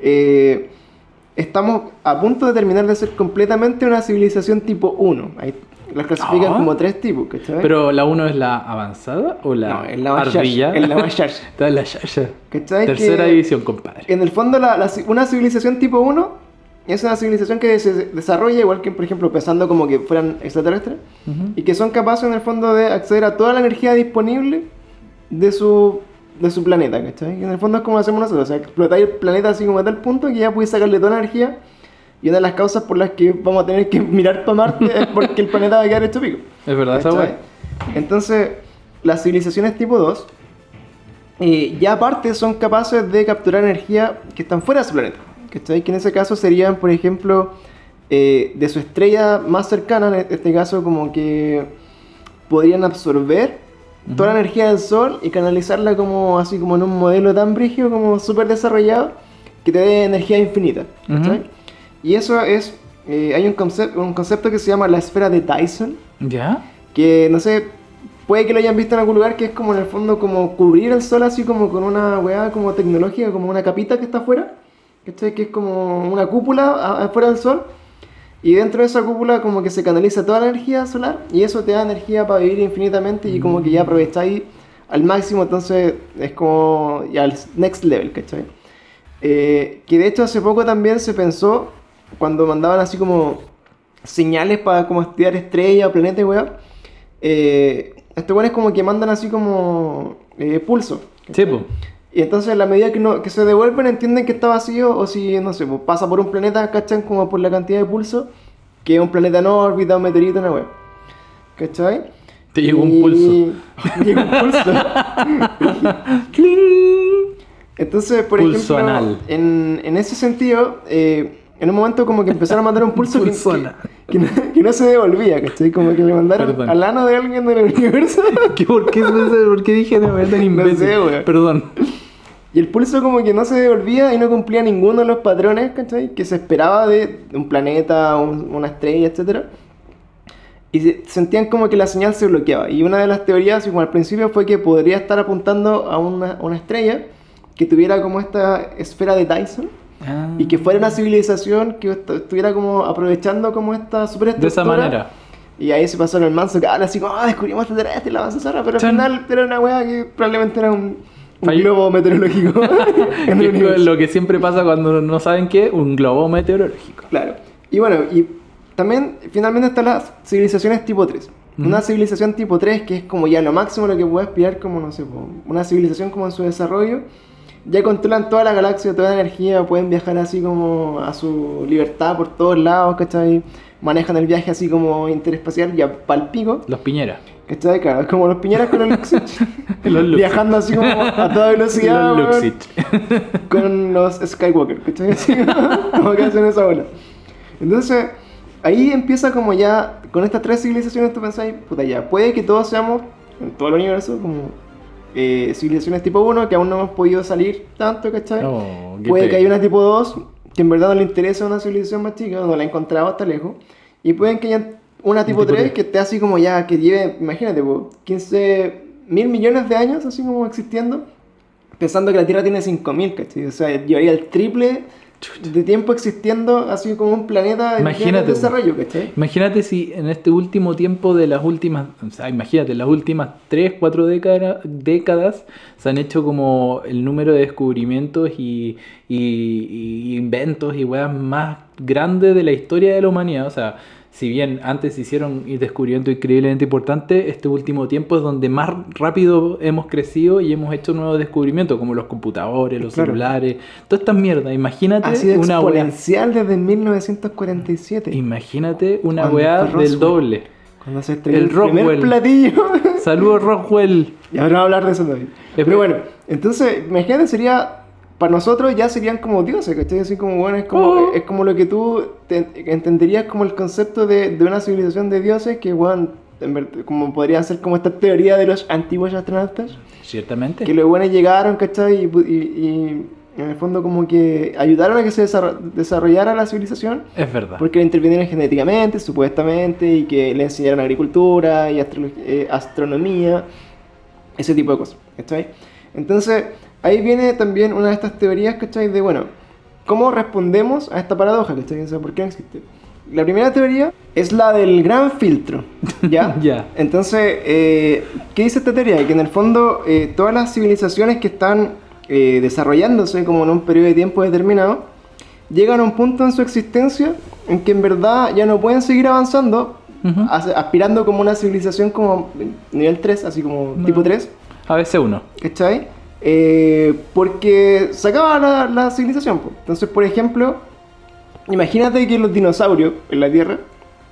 eh, estamos a punto de terminar de ser completamente una civilización tipo 1. Ahí las clasifican Ah. como tres tipos, ¿cachai? Pero la 1 es la avanzada o la No, es la ardilla. es la más. Está la. ¿Cachai? Tercera Que- división, compadre. En el fondo, la- la una civilización tipo 1 es una civilización que se desarrolla igual que, por ejemplo, pensando como que fueran extraterrestres Ujú. y que son capaces en el fondo de acceder a toda la energía disponible de su, de su planeta, ¿cachai? Y en el fondo es como lo hacemos nosotros, o sea, explotar el planeta así como a tal punto que ya puedes sacarle toda la energía y una de las causas por las que vamos a tener que mirar para Marte es porque el planeta va a quedar hecho pico. Es verdad esa wea. Entonces, las civilizaciones tipo 2, eh, ya aparte son capaces de capturar energía que están fuera de su planeta. ¿Cachai? Que en ese caso serían, por ejemplo, eh, de su estrella más cercana, en este caso como que podrían absorber toda la energía del Sol y canalizarla como así como en un modelo tan brígido, como súper desarrollado, que te dé energía infinita. ¿cachai? Ujú. Y eso es, eh, hay un, concep- un concepto que se llama la esfera de Dyson, ¿Ya? que no sé, puede que lo hayan visto en algún lugar, que es como en el fondo como cubrir el sol así como con una weá como tecnológica, como una capita que está afuera, ¿cachai? Que es como una cúpula afuera del sol, y dentro de esa cúpula como que se canaliza toda la energía solar, y eso te da energía para vivir infinitamente y como que ya aprovecháis al máximo, entonces es como ya el next level, ¿cachai? Eh, que de hecho hace poco también se pensó, cuando mandaban así como señales para como estudiar estrellas, planetas, weá. Eh, estos weones como que mandan así como eh, pulso. Sí, po. Y entonces a la medida que, no, que se devuelven entienden que está vacío o si, no sé, pues, pasa por un planeta, cachan como por la cantidad de pulso, que es un planeta en órbita, un meteorito, una weá. ¿Cachai? Te llegó un pulso. Te llegó un pulso. Entonces, por Pulso ejemplo, anal. En, en ese sentido, eh, en un momento como que empezaron a mandar un pulso, que, que- no, que no se devolvía, ¿cachai? Como que le mandaron Perdón. al ano de alguien del universo. ¿Qué, por, qué, ¿Por qué dije de verdad imbécil? sé, weón. Perdón. Y el pulso como que no se devolvía y no cumplía ninguno de los patrones, ¿cachai? Que se esperaba de un planeta, un- una estrella, etc. Y se- sentían como que la señal se bloqueaba. Y una de las teorías, como al principio, fue que podría estar apuntando a una, una estrella que tuviera como esta esfera de Dyson. Ah. Y que fuera una civilización que est- estuviera como aprovechando como esta superestructura. De esa manera. Y ahí se pasó en el manso, que ahora así como, ah, descubrimos extraterrestre, la avanza zorra", pero al final era una wea que probablemente era un, un globo meteorológico en el es lo que siempre pasa cuando no saben qué, un globo meteorológico. Claro. Y bueno, y también finalmente están las civilizaciones tipo 3. Ujú. Una civilización tipo 3 que es como ya lo máximo lo que puede aspirar como, no sé, una civilización como en su desarrollo. Ya controlan toda la galaxia, toda la energía, pueden viajar así como a su libertad por todos lados, ¿cachai? Manejan el viaje así como interespacial ya palpico. Los piñeras. ¿Cachai? Claro, como los piñeras con el Luxich. Los Luxich. Viajando así como a toda velocidad. Los weón, Luxich. con los Skywalker, ¿cachai? Así, como que hacen esa bola. Entonces, ahí empieza como ya, con estas tres civilizaciones tú pensáis, puta ya, puede que todos seamos, en todo el universo, como eh, civilizaciones tipo 1, que aún no hemos podido salir tanto, ¿cachai? Oh, qué puede que haya una tipo 2, que en verdad no le interesa una civilización más chica, no la ha encontrado hasta lejos. Y pueden que haya una tipo, tipo 3 tres. que esté así como ya, que lleve, imagínate, po, 15 mil millones de años así como existiendo, pensando que la Tierra tiene 5000, ¿cachai? O sea, llevaría el triple de tiempo existiendo así como un planeta en Imagínate, pleno desarrollo, ¿cachai? Imagínate si en este último tiempo de las últimas, o sea, imagínate, las últimas 3, 4 décadas, décadas se han hecho como el número de descubrimientos y, y- y inventos y weas más grandes de la historia de la humanidad. O sea, si bien antes se hicieron descubrimientos increíblemente importantes, este último tiempo es donde más rápido hemos crecido y hemos hecho nuevos descubrimientos, como los computadores, los Claro. celulares, todas estas mierdas. Imagínate Ha sido una exponencial desde 1947. Imagínate una weá del doble. Cuando se estrenó El el, primer Rockwell. platillo. Saludos Rockwell. y ahora vamos a hablar de eso también. Pero bueno, entonces, imagínate, sería. Para nosotros ya serían como dioses, ¿cachai? Así como, bueno, es como, Oh. es como lo que tú te- entenderías como el concepto de, de una civilización de dioses que, bueno, como podría ser como esta teoría de los antiguos astronautas. Ciertamente. Que los buenos llegaron, ¿cachai? Y, y- y en el fondo como que ayudaron a que se desarro- desarrollara la civilización. Es verdad. Porque le intervinieron genéticamente, supuestamente, y que le enseñaron agricultura y astrolo- eh, astronomía, ese tipo de cosas, ¿cachai? Entonces, ahí viene también una de estas teorías, ¿cachai? De, bueno, ¿cómo respondemos a esta paradoja, ¿cachai? O sea, ¿por qué existe? La primera teoría es la del gran filtro, ¿ya? Ya. Entonces, eh, ¿qué dice esta teoría? Que en el fondo eh, todas las civilizaciones que están eh, desarrollándose como en un periodo de tiempo determinado, llegan a un punto en su existencia en que en verdad ya no pueden seguir avanzando, as- aspirando como una civilización como nivel 3, así como No. tipo 3, ABC1. ¿cachai? Eh, porque se acaba la, civilización. Entonces, por ejemplo, imagínate que los dinosaurios en la Tierra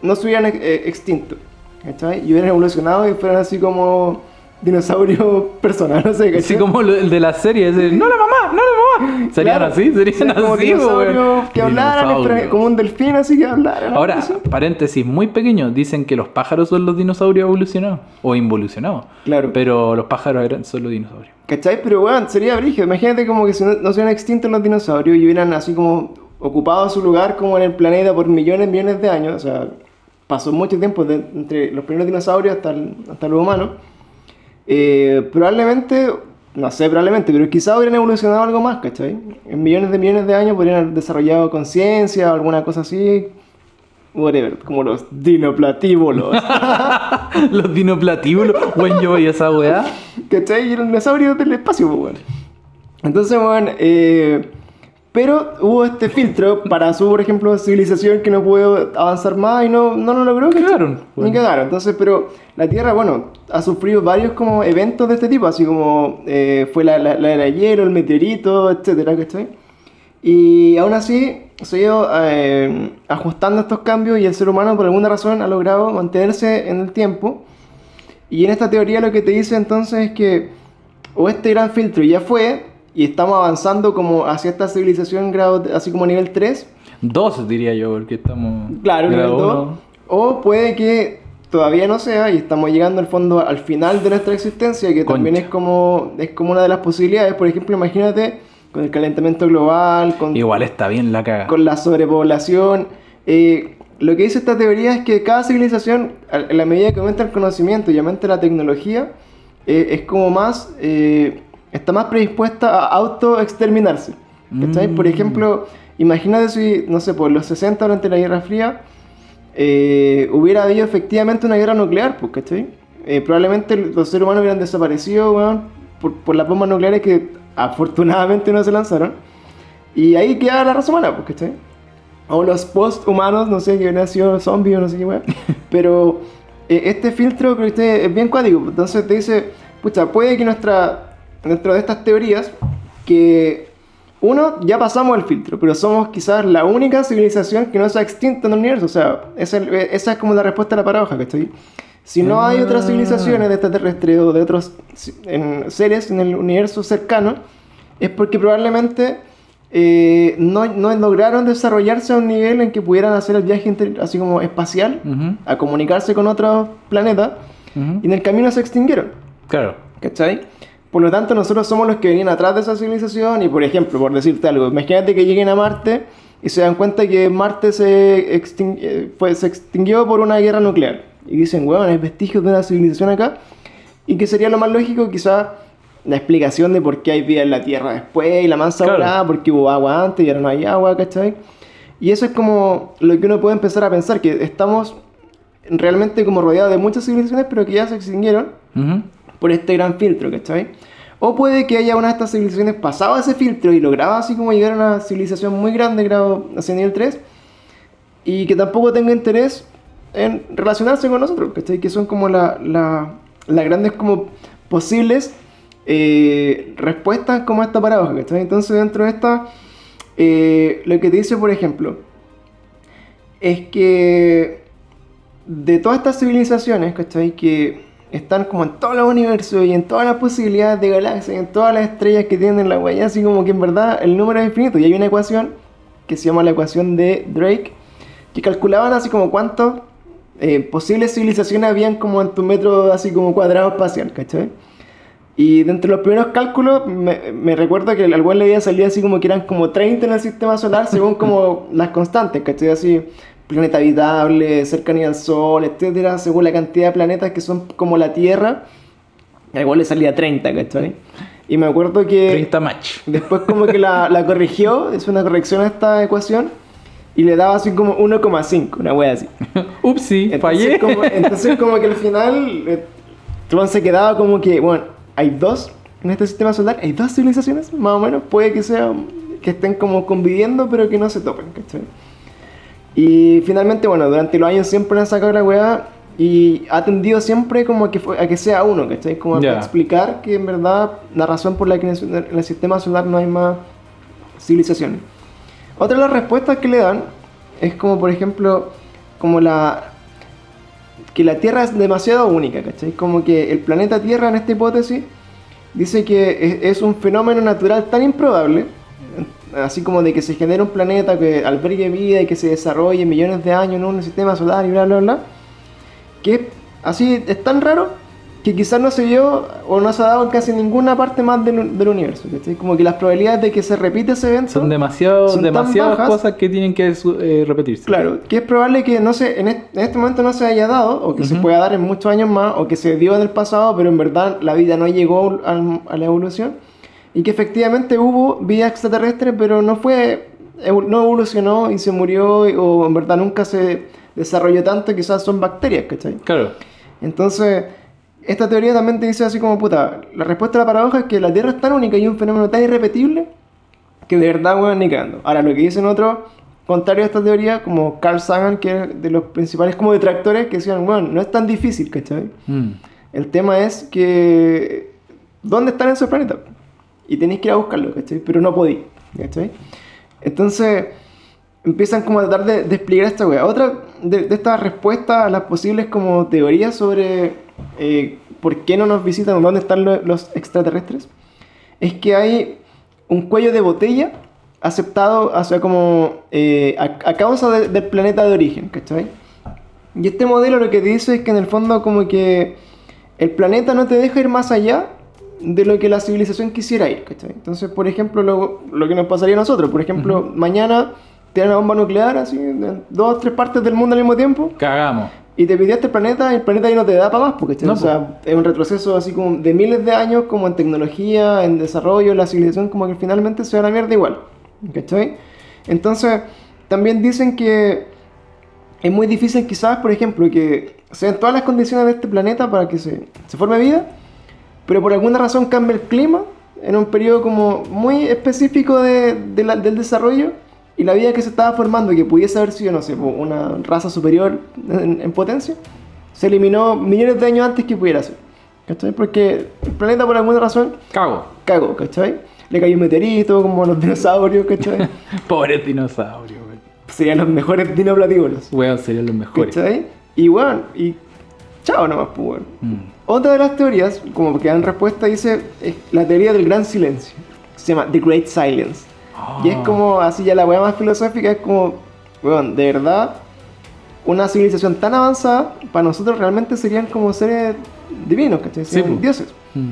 no se hubieran eh, extinto, ¿cachai? Y hubieran evolucionado y fueran así como dinosaurios personas, no sé, ¿cachai? Así como lo- el de la serie, ese, no la mamá, no la mamá. ¿Serían Claro, así? ¿Serían serían como así? dinosaurios que hablaran, como un delfín así que hablaran. Ahora, así. paréntesis muy pequeño, dicen que los pájaros son los dinosaurios evolucionados o involucionados. Claro. Pero los pájaros eran solo dinosaurios. ¿Cachai? Pero bueno, sería brígido. Imagínate como que si no, no se hubieran extinto los dinosaurios y hubieran así como ocupado su lugar como en el planeta por millones, millones de años. O sea, pasó mucho tiempo de- entre los primeros dinosaurios hasta, el- hasta los humanos. Eh, probablemente, no sé, probablemente, pero quizás hubieran evolucionado algo más, ¿cachai? En millones de millones de años podrían haber desarrollado conciencia o alguna cosa así. Whatever, como los dinoplatíbulos. los dinoplatíbulos. Bueno, yo voy a esa weá. ¿Cachai? Y eran dinosaurios del espacio, pues, bueno. Entonces, bueno, eh, pero hubo este filtro para su, por ejemplo, civilización que no pudo avanzar más y no, no lo logró. ¿cachai? Cagaron, Ni bueno. cagaron. Entonces, pero la Tierra, bueno, ha sufrido varios como eventos de este tipo, así como eh, fue la, la, la era de hielo, el meteorito, etcétera, ¿cachai? Y aún así se ha ido eh, ajustando estos cambios y el ser humano por alguna razón ha logrado mantenerse en el tiempo. Y en esta teoría lo que te dice entonces es que o este gran filtro ya fue y estamos avanzando como hacia esta civilización grado así como nivel 3, Dos diría yo, porque estamos. claro, nivel 2, o puede que todavía no sea y estamos llegando al fondo al final de nuestra existencia, que también es como, es como una de las posibilidades. Por ejemplo, imagínate con el calentamiento global, con, Igual está bien la caga. con la sobrepoblación. eh, lo que dice esta teoría es que cada civilización, a- en la medida que aumenta el conocimiento y aumenta la tecnología, eh, es como más, eh, está más predispuesta a autoexterminarse. ¿Cachai? Por Mm. ejemplo, imagínate si, no sé, por los 60 durante la Guerra Fría, eh, hubiera habido efectivamente una guerra nuclear, pues, ¿cachai? Eh, probablemente los seres humanos hubieran desaparecido, weón, por, por las bombas nucleares que afortunadamente no se lanzaron. Y ahí queda la raza humana, pues, ¿cachai? O los post-humanos, no sé, que hubieran sido zombies o no sé qué, weón. Pero eh, este filtro creo que este es bien cuático. Entonces te dice, pucha, puede que nuestra, dentro de estas teorías, que uno, ya pasamos el filtro, pero somos quizás la única civilización que no se ha extinto en el universo. O sea, esa, esa es como la respuesta a la paradoja, ¿cachai? Si no hay otras Ah. civilizaciones de extraterrestres o de otros en- seres en el universo cercano, es porque probablemente eh, no, no lograron desarrollarse a un nivel en que pudieran hacer el viaje inter- así como espacial, Ujú, a comunicarse con otros planetas, ujú. y en el camino se extinguieron. Claro. ¿Cachai? Por lo tanto, nosotros somos los que venían atrás de esa civilización y, por ejemplo, por decirte algo, imagínate que lleguen a Marte y se dan cuenta que Marte se, fue- se extinguió por una guerra nuclear. Y dicen, weón, hay vestigios de una civilización acá. Y que sería lo más lógico, quizás, la explicación de por qué hay vida en la Tierra después y la mansa Claro. volada, porque hubo agua antes y ahora no hay agua, ¿cachai? Y eso es como lo que uno puede empezar a pensar, que estamos realmente como rodeados de muchas civilizaciones, pero que ya se extinguieron Ujú. Por este gran filtro, ¿cachai? O puede que haya una de estas civilizaciones pasado ese filtro y lograba así como llegar a una civilización muy grande, grado hacia nivel 3, y que tampoco tenga interés en relacionarse con nosotros, ¿cachai? Que son como la, la- las grandes como posibles eh, respuestas como a esta paradoja, ¿cachai? Entonces dentro de esta, eh, lo que te dice, por ejemplo, es que de todas estas civilizaciones, ¿cachai? Que están como en todos los universos y en todas las posibilidades de galaxias, y en todas las estrellas que tienen la huella, así como que en verdad el número es infinito. Y hay una ecuación que se llama la ecuación de Drake, que calculaban así como cuántos eh, posibles civilizaciones habían como en tu metro así como cuadrado espacial, ¿cachai? Y de entre los primeros cálculos, me, me recuerdo que al cual le había salido así como que eran como 30 en el sistema solar, según como las constantes, ¿cachai? Así, planeta habitable, cercanía al Sol, etcétera, según la cantidad de planetas que son como la Tierra, al cual le salía 30, ¿cachai? Y me acuerdo que... 30 match. Después como que la, la corrigió, es una corrección a esta ecuación, y le daba así como 1,5, una wea así. Upsi, Entonces fallé. como, entonces como que al final eh, Tron se quedaba como que, bueno, hay dos en este sistema solar, hay dos civilizaciones, más o menos, puede que sea que estén como conviviendo pero que no se topen, ¿cachai? Y finalmente, bueno, durante los años siempre han sacado la weá y ha tendido siempre como a que, fue- a que sea uno, ¿cachai? Como a explicar que en verdad la razón por la que en el, en el sistema solar no hay más civilizaciones. Otra de las respuestas que le dan es como, por ejemplo, como la... que la Tierra es demasiado única, ¿cachai? Como que el planeta Tierra en esta hipótesis dice que es, es un fenómeno natural tan improbable, así como de que se genere un planeta que albergue vida y que se desarrolle millones de años en un sistema solar y bla, bla, bla, que así es tan raro que quizás no se vio o no se ha dado en casi ninguna parte más del, del universo, ¿cachai? Como que las probabilidades de que se repita ese evento... Son demasiado, son demasiadas bajas. cosas que tienen que eh, repetirse. Claro, que es probable que no se, en, este, en este momento no se haya dado, o que se Ujú. pueda dar en muchos años más, o que se dio en el pasado, pero en verdad la vida no llegó a la evolución, y que efectivamente hubo vida extraterrestre, pero no fue, no evolucionó y se murió, o en verdad nunca se desarrolló tanto, quizás son bacterias, ¿cachai? Claro. Entonces, esta teoría también te dice así como, puta, la respuesta a la paradoja es que la Tierra es tan única y un fenómeno tan irrepetible que de verdad, weón, ni cagando. Ahora, lo que dicen otros, contrario a esta teoría, como Carl Sagan, que es de los principales como detractores, que decían, weón, no es tan difícil, ¿cachai? Mm. El tema es que, ¿dónde están esos planetas? Y tenéis que ir a buscarlos, ¿cachai? Pero no podéis, ¿cachai? Entonces, empiezan como a tratar de, de explicar esta weá. Otra de, de estas respuestas a las posibles como teorías sobre eh, por qué no nos visitan o dónde están lo- los extraterrestres, es que hay un cuello de botella aceptado, o sea, como eh, a, a causa de- del planeta de origen, ¿cachai? Y este modelo lo que dice es que en el fondo como que el planeta no te deja ir más allá de lo que la civilización quisiera ir, ¿cachai? Entonces, por ejemplo, lo, lo que nos pasaría a nosotros, por ejemplo, mañana tiran una bomba nuclear así, en dos o tres partes del mundo al mismo tiempo, Cagamos. y te pidió este planeta y el planeta ahí no te da para más, porque No, o sea, es un retroceso así como de miles de años como en tecnología, en desarrollo, la civilización como que finalmente se va a la mierda igual. ¿Cachai? Entonces, también dicen que es muy difícil quizás, por ejemplo, que sean todas las condiciones de este planeta para que se, se forme vida, pero por alguna razón cambie el clima en un periodo como muy específico de- de la- del desarrollo y la vida que se estaba formando, que pudiese haber sido, no sé, una raza superior en, en potencia, se eliminó millones de años antes que pudiera ser. ¿Cachai? Porque el planeta por alguna razón Cago. cagó, ¿cachai? Le cayó un meteorito, como los dinosaurios, ¿cachai? Pobres dinosaurios, weón. Serían los mejores dinoplatívolos. Weón, serían los mejores. ¿Cachai? Y bueno, y chao nomás, pues, weón. Mm. Otra de las teorías, como que dan respuesta, dice es la teoría del gran silencio. Se llama The Great Silence. Y es Ah. como, así ya la weá más filosófica, es como, weón, de verdad, una civilización tan avanzada, para nosotros realmente serían como seres divinos, ¿cachai? Sí, dioses. Mm.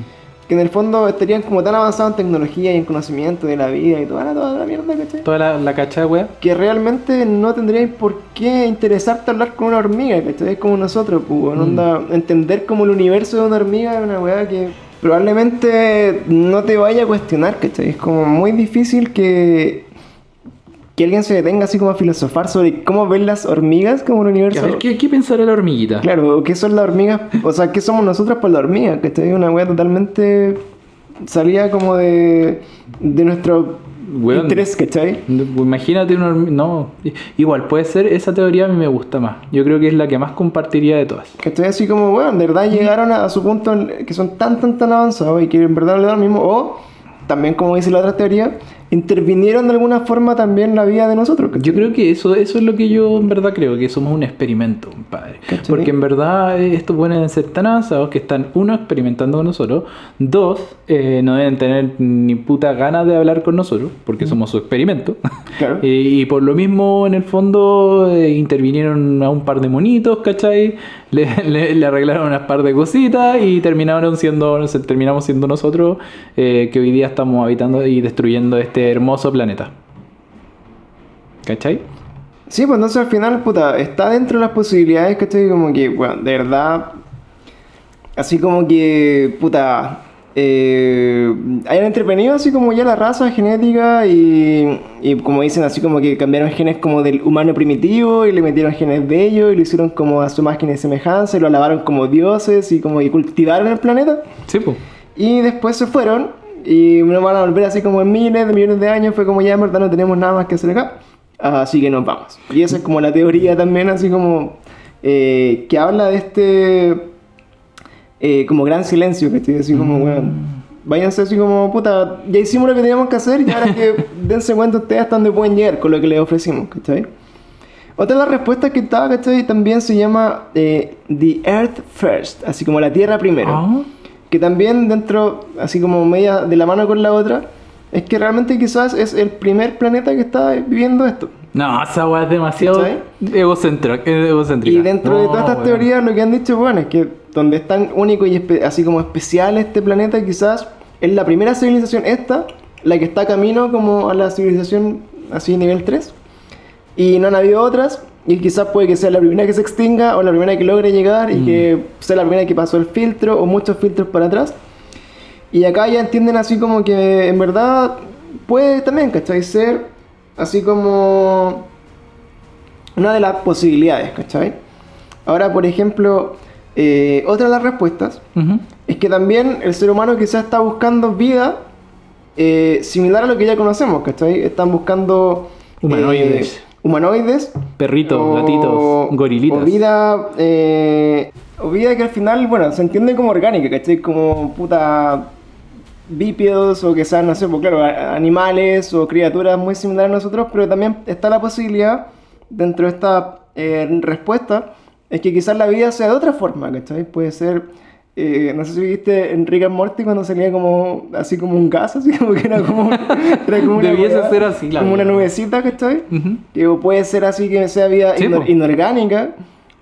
Que en el fondo estarían como tan avanzados en tecnología y en conocimiento de la vida y toda la, toda la mierda, ¿cachai? Toda la, la cachada, weá. que realmente no tendríais por qué interesarte hablar con una hormiga, ¿cachai? Es como nosotros, pues, weón, Mm. onda, entender como el universo de una hormiga es una weá que probablemente no te vaya a cuestionar, ¿cachai? Es como muy difícil que, que alguien se detenga así como a filosofar sobre cómo ven las hormigas como el universo. A ver, ¿qué, qué pensará la hormiguita? Claro, ¿qué son las hormigas? O sea, ¿qué somos nosotros por la hormiga? Que es una weá totalmente salida como de, de nuestro Weón. interés, ¿cachai? Imagínate una hormiga. No, igual puede ser, esa teoría a mí me gusta más. Yo creo que es la que más compartiría de todas. Que estoy así como, bueno, de verdad llegaron a, a su punto que son tan, tan, tan avanzados y que en verdad le da lo mismo. O, también como dice la otra teoría, intervinieron de alguna forma también la vida de nosotros. ¿cachai? Yo creo que eso, eso es lo que yo en verdad creo, que somos un experimento, compadre. ¿Cachai? Porque en verdad eh, estos pueden ser tan avanzados que están, uno, experimentando con nosotros, dos, eh, no deben tener ni puta ganas de hablar con nosotros, porque somos su experimento. Claro. y, y por lo mismo, en el fondo, eh, intervinieron a un par de monitos, ¿cachai? Le, le- le arreglaron unas par de cositas y terminaron siendo, terminamos siendo nosotros eh, que hoy día estamos habitando y destruyendo este hermoso planeta. ¿Cachai? Sí, pues entonces al final, puta, está dentro de las posibilidades, ¿cachai? Como que, bueno, de verdad, así como que, puta, eh, hayan entretenido así como ya la raza genética y, y como dicen, así como que cambiaron genes como del humano primitivo y le metieron genes de ellos y lo hicieron como a su imagen y semejanza y lo alabaron como dioses y como que cultivaron el planeta. Sí, pues. Y después se fueron y no van a volver así como en miles de millones de años. Fue como ya en verdad no tenemos nada más que hacer acá. Así que nos vamos. Y esa es como la teoría también, así como eh, que habla de este eh, como gran silencio, que estoy así como, weón. Váyanse así como, puta, ya hicimos lo que teníamos que hacer y ahora que dense cuenta ustedes hasta dónde pueden llegar con lo que les ofrecimos, ¿cachai? Otra de las respuestas que estaba, ¿cachai? También se llama eh, The Earth First, así como la Tierra primero Ah, que también dentro, así como media de la mano con la otra, es que realmente quizás es el primer planeta que está viviendo esto. No, esa weá es demasiado egocéntrica. egocéntrica. Y dentro de No, todas estas teorías lo que han dicho, bueno, es que donde es tan único y así como especial este planeta, quizás es la primera civilización esta, la que está camino como a la civilización así nivel 3. Y no han habido otras, y quizás puede que sea la primera que se extinga o la primera que logre llegar y que sea la primera que pasó el filtro o muchos filtros para atrás. Y acá ya entienden así como que en verdad puede también, ¿cachai? Ser así como una de las posibilidades, ¿cachai? Ahora, por ejemplo, eh, otra de las respuestas Ujú. es que también el ser humano quizás está buscando vida eh, similar a lo que ya conocemos, ¿cachai? Están buscando... Humanoides. eh, humanoides. Perritos, o- gatitos, gorilitas. O vida... eh, o vida que al final, bueno, se entiende como orgánica, ¿cachai? Como puta bípedos o que sean, no sé, pues claro, animales o criaturas muy similares a nosotros, pero también está la posibilidad, dentro de esta eh, respuesta, es que quizás la vida sea de otra forma, ¿cachai? Puede ser, eh, no sé si viste en Rick and Morty cuando salía como, así como un gas, así como que era como, era como una ser así, como una nubecita, ¿cachai? Ujú. Que puede ser así que sea vida Sí, inor- po. inorgánica.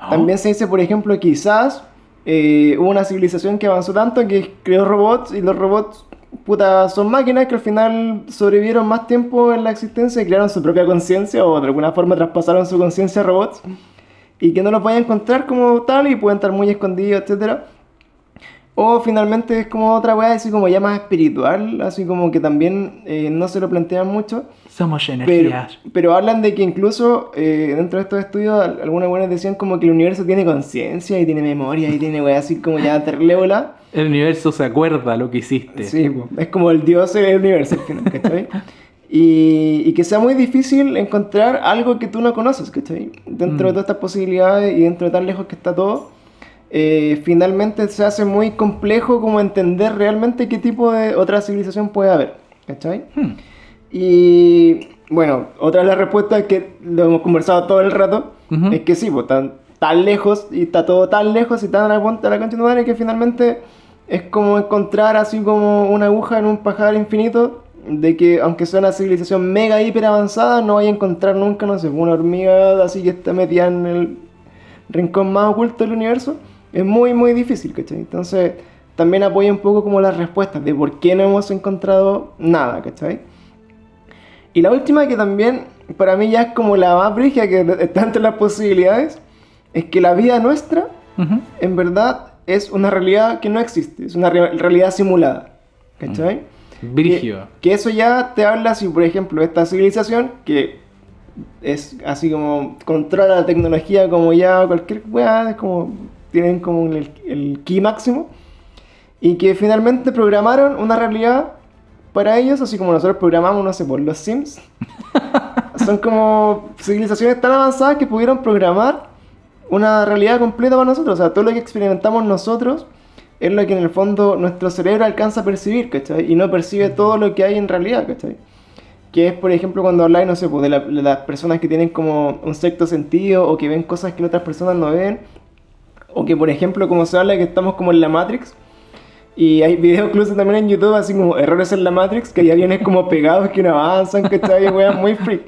Ah. También se dice, por ejemplo, quizás eh, hubo una civilización que avanzó tanto que creó robots y los robots puta, son máquinas que al final sobrevivieron más tiempo en la existencia y crearon su propia conciencia o de alguna forma traspasaron su conciencia a robots y que no los vayan a encontrar como tal y pueden estar muy escondidos, etcétera. O finalmente es como otra weá así como ya más espiritual, así como que también eh, no se lo plantean mucho. Somos Pero, energías. pero hablan de que incluso eh, dentro de estos estudios al- algunas buenas decían como que el universo tiene conciencia y tiene memoria y tiene weá así como ya terrible bola. El universo se acuerda lo que hiciste. Sí, es como el dios del universo al final, ¿cachai? Y, y que sea muy difícil encontrar algo que tú no conoces, ¿cachai? Dentro de Mm. todas estas posibilidades y dentro de tan lejos que está todo, eh, finalmente se hace muy complejo como entender realmente qué tipo de otra civilización puede haber, ¿cachai? Hmm. Y bueno, otra de las respuestas que lo hemos conversado todo el rato es que sí, pues, tan- tan lejos y está todo tan lejos y tan a la de la que finalmente es como encontrar así como una aguja en un pajar infinito de que aunque sea una civilización mega hiper avanzada no vaya a encontrar nunca, no sé, una hormiga así que está metida en el rincón más oculto del universo. Es muy muy difícil, ¿cachai? Entonces también apoya un poco como las respuestas de por qué no hemos encontrado nada, ¿cachai? Y la última que también para mí ya es como la más brigia que está entre las posibilidades, es que la vida nuestra Ujú. en verdad es una realidad que no existe, es una re- realidad simulada, ¿cachai? Brigio. Que, que eso ya te habla si, por ejemplo, esta civilización que es así como controla la tecnología como ya cualquier weá, es como tienen como el, el ki máximo y que finalmente programaron una realidad para ellos, así como nosotros programamos, no sé, por los Sims. Son como civilizaciones tan avanzadas que pudieron programar una realidad completa para nosotros. O sea, todo lo que experimentamos nosotros es lo que en el fondo nuestro cerebro alcanza a percibir, ¿cachai? Y no percibe todo lo que hay en realidad, ¿cachai? Que es, por ejemplo, cuando habláis, no sé, pues, de, la- de las personas que tienen como un sexto sentido o que ven cosas que otras personas no ven. O que, por ejemplo, como se habla que estamos como en la Matrix. Y hay videos incluso también en YouTube, así como errores en la Matrix, que hay aviones como pegados que no avanzan, ¿cachai? Weas muy freak.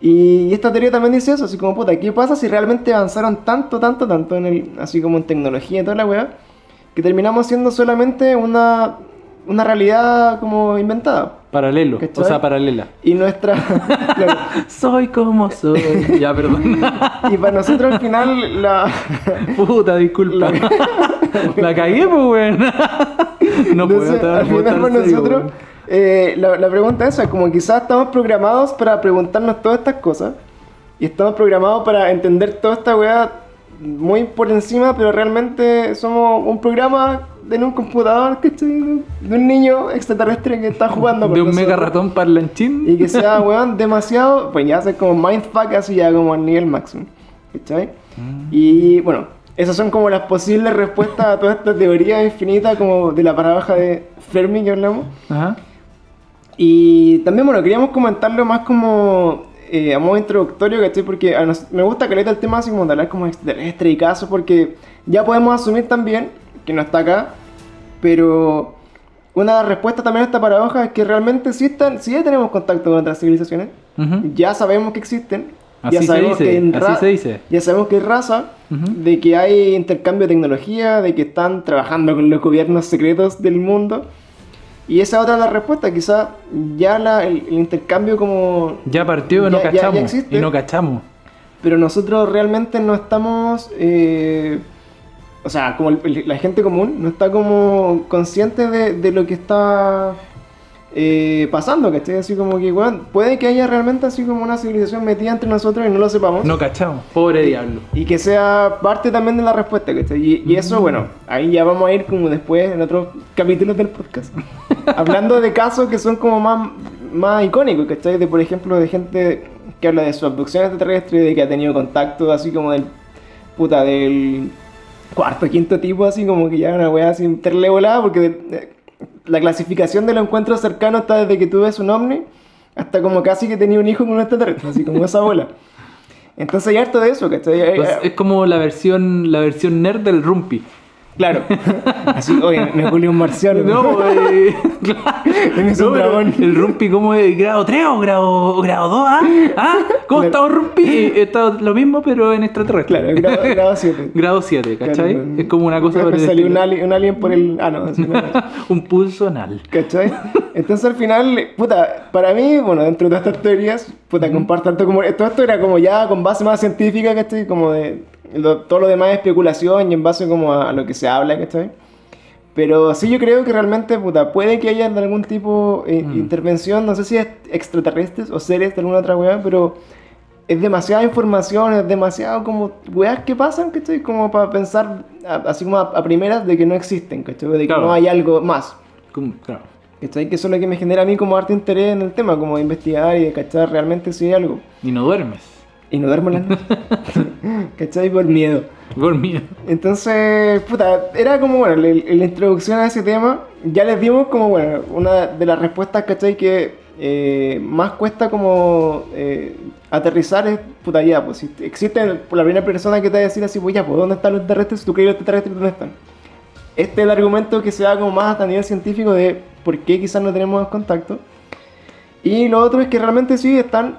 Y esta teoría también dice eso, así como, puta, ¿qué pasa si realmente avanzaron tanto, tanto, tanto en el, así como en tecnología y toda la wea, que terminamos siendo solamente una, una realidad como inventada? Paralelo. ¿Cachai? O sea, paralela. Y nuestra... claro, Soy como soy. ya, perdón. y para nosotros al final la... Puta, disculpa. La cagué, pues, weón. No puedo Entonces, estar al final para nosotros, eh, la, la pregunta esa, como quizás estamos programados para preguntarnos todas estas cosas y estamos programados para entender toda esta weá muy por encima, pero realmente somos un programa en un computador, ¿cachai? De un niño extraterrestre que está jugando con De un mega ratón parlanchín. Y que sea, weón, demasiado, pues ya hace como mindfuck así ya como al nivel máximo. ¿Cachai? Mm. Y bueno, esas son como las posibles respuestas a toda esta teoría infinita como de la paradoja de Fermi que hablamos. Ajá. Y también, bueno, queríamos comentarlo más como eh, a modo introductorio, ¿cachai? Porque a nos- me gusta caleta el tema así como de hablar como extraterrestre y casos, porque ya podemos asumir también que no está acá, pero una respuesta también a esta paradoja es que realmente sí, están, sí ya tenemos contacto con otras civilizaciones, ya sabemos que existen, Así ya se sabemos dice, que en así ra- se dice. ya sabemos que hay raza, de que hay intercambio de tecnología, de que están trabajando con los gobiernos secretos del mundo. Y esa otra es la respuesta, quizá ya la- el, el intercambio como... Ya partió y no Ya- ya- ya cachamos. existe. y no cachamos. Pero nosotros realmente no estamos... eh, o sea, como el- la gente común no está como consciente de, de lo que está eh, pasando, ¿cachai? Así como que, bueno, puede que haya realmente así como una civilización metida entre nosotros y no lo sepamos. No cachamos. Pobre diablo. Y que sea parte también de la respuesta, ¿cachai? Y, y eso, bueno, ahí ya vamos a ir como después en otros capítulos del podcast. Hablando de casos que son como más, más icónicos, ¿cachai? De, por ejemplo, de gente que habla de su abducción extraterrestre, de que ha tenido contacto así como del... Puta, del cuarto, quinto tipo, así como que ya una weá sin terle volada, porque de- de- la clasificación de los encuentros cercanos está desde que tú ves un ovni hasta como casi que tenía un hijo con un extraterrestre, así como esa bola. Entonces hay harto de eso, ¿cachai? Pues es como la versión, la versión nerd del Rumpi. Claro. Así, oye, me ocurrió un marciano. No, eh, claro. Es un No, pero dragón. El Rumpi, ¿cómo es? ¿Grado 3 o grado, grado 2? ¿Ah? ¿Ah? ¿Cómo Claro. está un Rumpi? Está lo mismo, pero en extraterrestre. Claro, grado, grado 7. Grado 7, ¿cachai? Claro. Es como una cosa Me salió un alien, un alien por el. Ah, no, así no. un pulso anal. ¿Cachai? Entonces al final, puta, para mí, bueno, dentro de todas estas teorías, puta, comparto tanto como. Todo esto era como ya con base más científica, ¿cachai? Como de. Todo lo demás es especulación y en base como a, a lo que se habla, ¿cachai? Pero sí yo creo que realmente, puta, puede que haya algún tipo de Mm. intervención, no sé si es extraterrestres o seres de alguna otra weá, pero es demasiada información, es demasiado como weas que pasan, ¿cachai? Como para pensar a- así como a, a primeras de que no existen, ¿cachai? De que Claro. no hay algo más. Como- Claro. ¿Cachai? Que eso es lo que me genera a mí como harto interés en el tema, como de investigar y de cachar realmente si hay algo. Y no duermes. Y no duermo en las noches. ¿Cachai? Por miedo. Por miedo. Entonces, puta, era como, bueno, la, la introducción a ese tema. Ya les dimos como, bueno, una de las respuestas, ¿cachai? Que eh, más cuesta como eh, aterrizar es puta ya, pues si existe la primera persona que te va a decir así, pues ya, pues ¿dónde están los extraterrestres? Si tú crees los extraterrestres, ¿dónde están? Este es el argumento que se da como más a nivel científico de por qué quizás no tenemos contacto. Y lo otro es que realmente sí están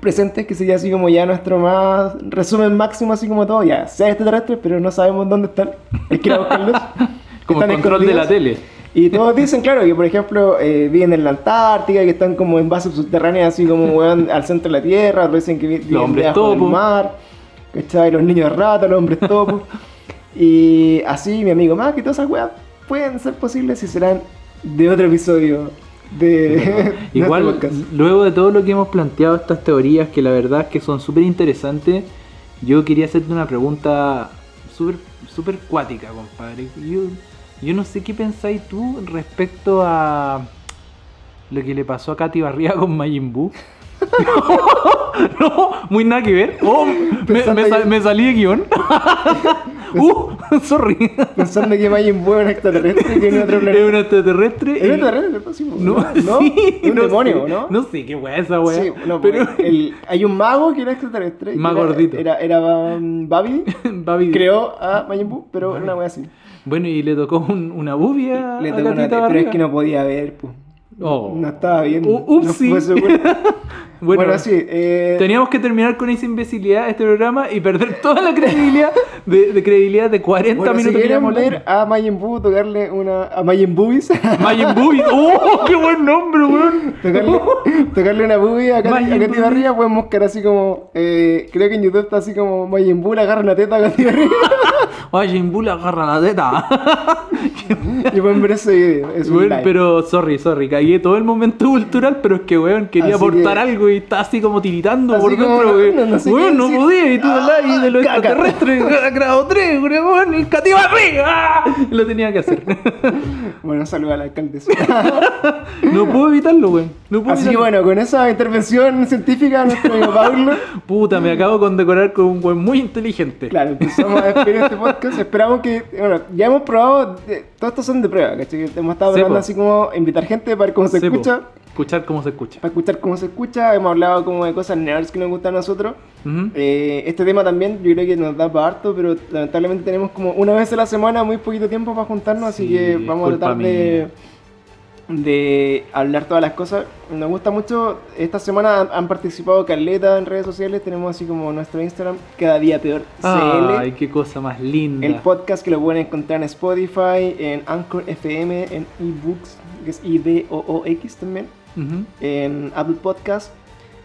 presentes, que sería así como ya nuestro más resumen máximo, así como todo, ya, sea extraterrestres, pero no sabemos dónde están. Hay que ir a buscarlos. Como el Están control de la tele. Y todos dicen, claro, que por ejemplo eh, viven en la Antártica, que están como en bases subterráneas, así como weón, al centro de la Tierra, otros dicen que vi- viven hombres debajo del mar, ¿cachai? Los niños ratas, los hombres topos. y así, mi amigo, más que todas esas weas pueden ser posibles si serán de otro episodio de Igual, luego de todo lo que hemos planteado, estas teorías que la verdad es que son súper interesantes, yo quería hacerte una pregunta súper súper cuática, compadre. Yo, yo no sé qué pensáis tú respecto a lo que le pasó a Katy Barriga con Majin Buu. no, muy nada que ver. Oh, me, me sal- me salí de guion. Uh, sorry. Pensando que Majin Buu es un extraterrestre que viene de otro es un extraterrestre. ¿Es un extraterrestre? ¿no? Sí, No, ¿no? sí, Es un no demonio, sé, ¿no? No sé qué wea esa wea. Sí, no, pero pero el- hay un mago que era extraterrestre. Era- gordito. Era, era um. Babi- creó a Majin Buu, pero era una wea así. Bueno, y le tocó un- una bubia Le a tocó una- Catita pero es que no podía ver, pues. Oh. No estaba bien. U- upsi. No fue. Bueno, bueno, sí. Eh, Teníamos que terminar con esa imbecilidad este programa y perder toda la credibilidad de, de credibilidad de 40 bueno, si minutos que quieren ver a Majin Buu tocarle una... A Majin Buis. Majin Buu. ¡Oh, qué buen nombre, weón! tocarle, tocarle una bubi a Katy, Majin a Katy. Barriga pueden buscar así como... Eh, creo que en YouTube está así como Majin Buu le agarra una teta a Katy Barriga. Majin Buu le agarra la teta. y pueden ver ese video. Es live. pero, sorry, sorry, cagué todo el momento cultural, pero es que, weón, quería Así aportar que- algo y está así como tiritando Así por como, dentro, no, weón. no, sé podía, y tú Ah, hablas de los extraterrestres, grado 3, weón, y Katy Barriga. ¡Ah! Lo tenía que hacer. Bueno, saluda al alcaldesa. no puedo evitarlo. No puedo Así que bueno, con esa intervención científica, nuestro amigo Pablo, Puta, me acabo de condecorar con un weón muy inteligente. claro, empezamos a despedir este podcast. Esperamos que, bueno, ya hemos probado, eh, todos estos son de prueba, ¿cachai? Hemos estado po. así como invitar gente para ver cómo se escucha, Escuchar cómo se escucha. para escuchar cómo se escucha. Hemos hablado como de cosas nerds que nos gustan a nosotros. Ujú. Eh, este tema también yo creo que nos da para harto, pero lamentablemente tenemos como una vez a la semana muy poquito tiempo para juntarnos, así Sí, que vamos a tratar de, de hablar todas las cosas. Nos gusta mucho, esta semana han, participado Carleta en redes sociales, tenemos así como nuestro Instagram, cada día peor Ay, CL. qué cosa más linda. El podcast que lo pueden encontrar en Spotify, en Anchor FM, en eBooks, que es I-D-O-O-X también En Apple Podcast.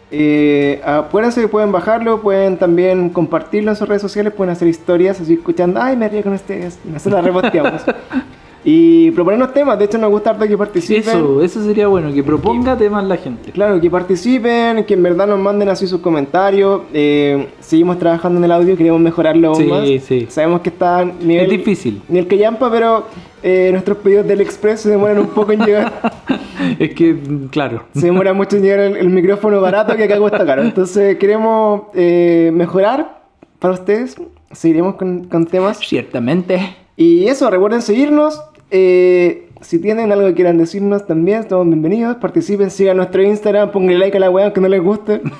Eh, acuérdense que pueden bajarlo, pueden también compartirlo en sus redes sociales, pueden hacer historias así escuchando, ay, me río con ustedes, nosotros las reposteamos. y proponernos temas, de hecho nos gusta harto que participen. Eso, eso sería bueno, que proponga temas la gente. Claro, que participen, que en verdad nos manden así sus comentarios. Eh, seguimos trabajando en el audio, queremos mejorarlo aún Sí, más. sí. Sabemos que está nivel, Es difícil. Ni que llampa, pero eh, nuestros pedidos del Express se demoran un poco en llegar. Es que, claro. Se demora mucho en llegar el, el micrófono barato que acá cuesta caro. Entonces queremos eh, mejorar para ustedes. Seguiremos con, con temas. Ciertamente. Y eso, recuerden seguirnos. Eh, si tienen algo que quieran decirnos también, estamos bienvenidos. Participen, sigan nuestro Instagram, pongan like a la weá aunque no les guste.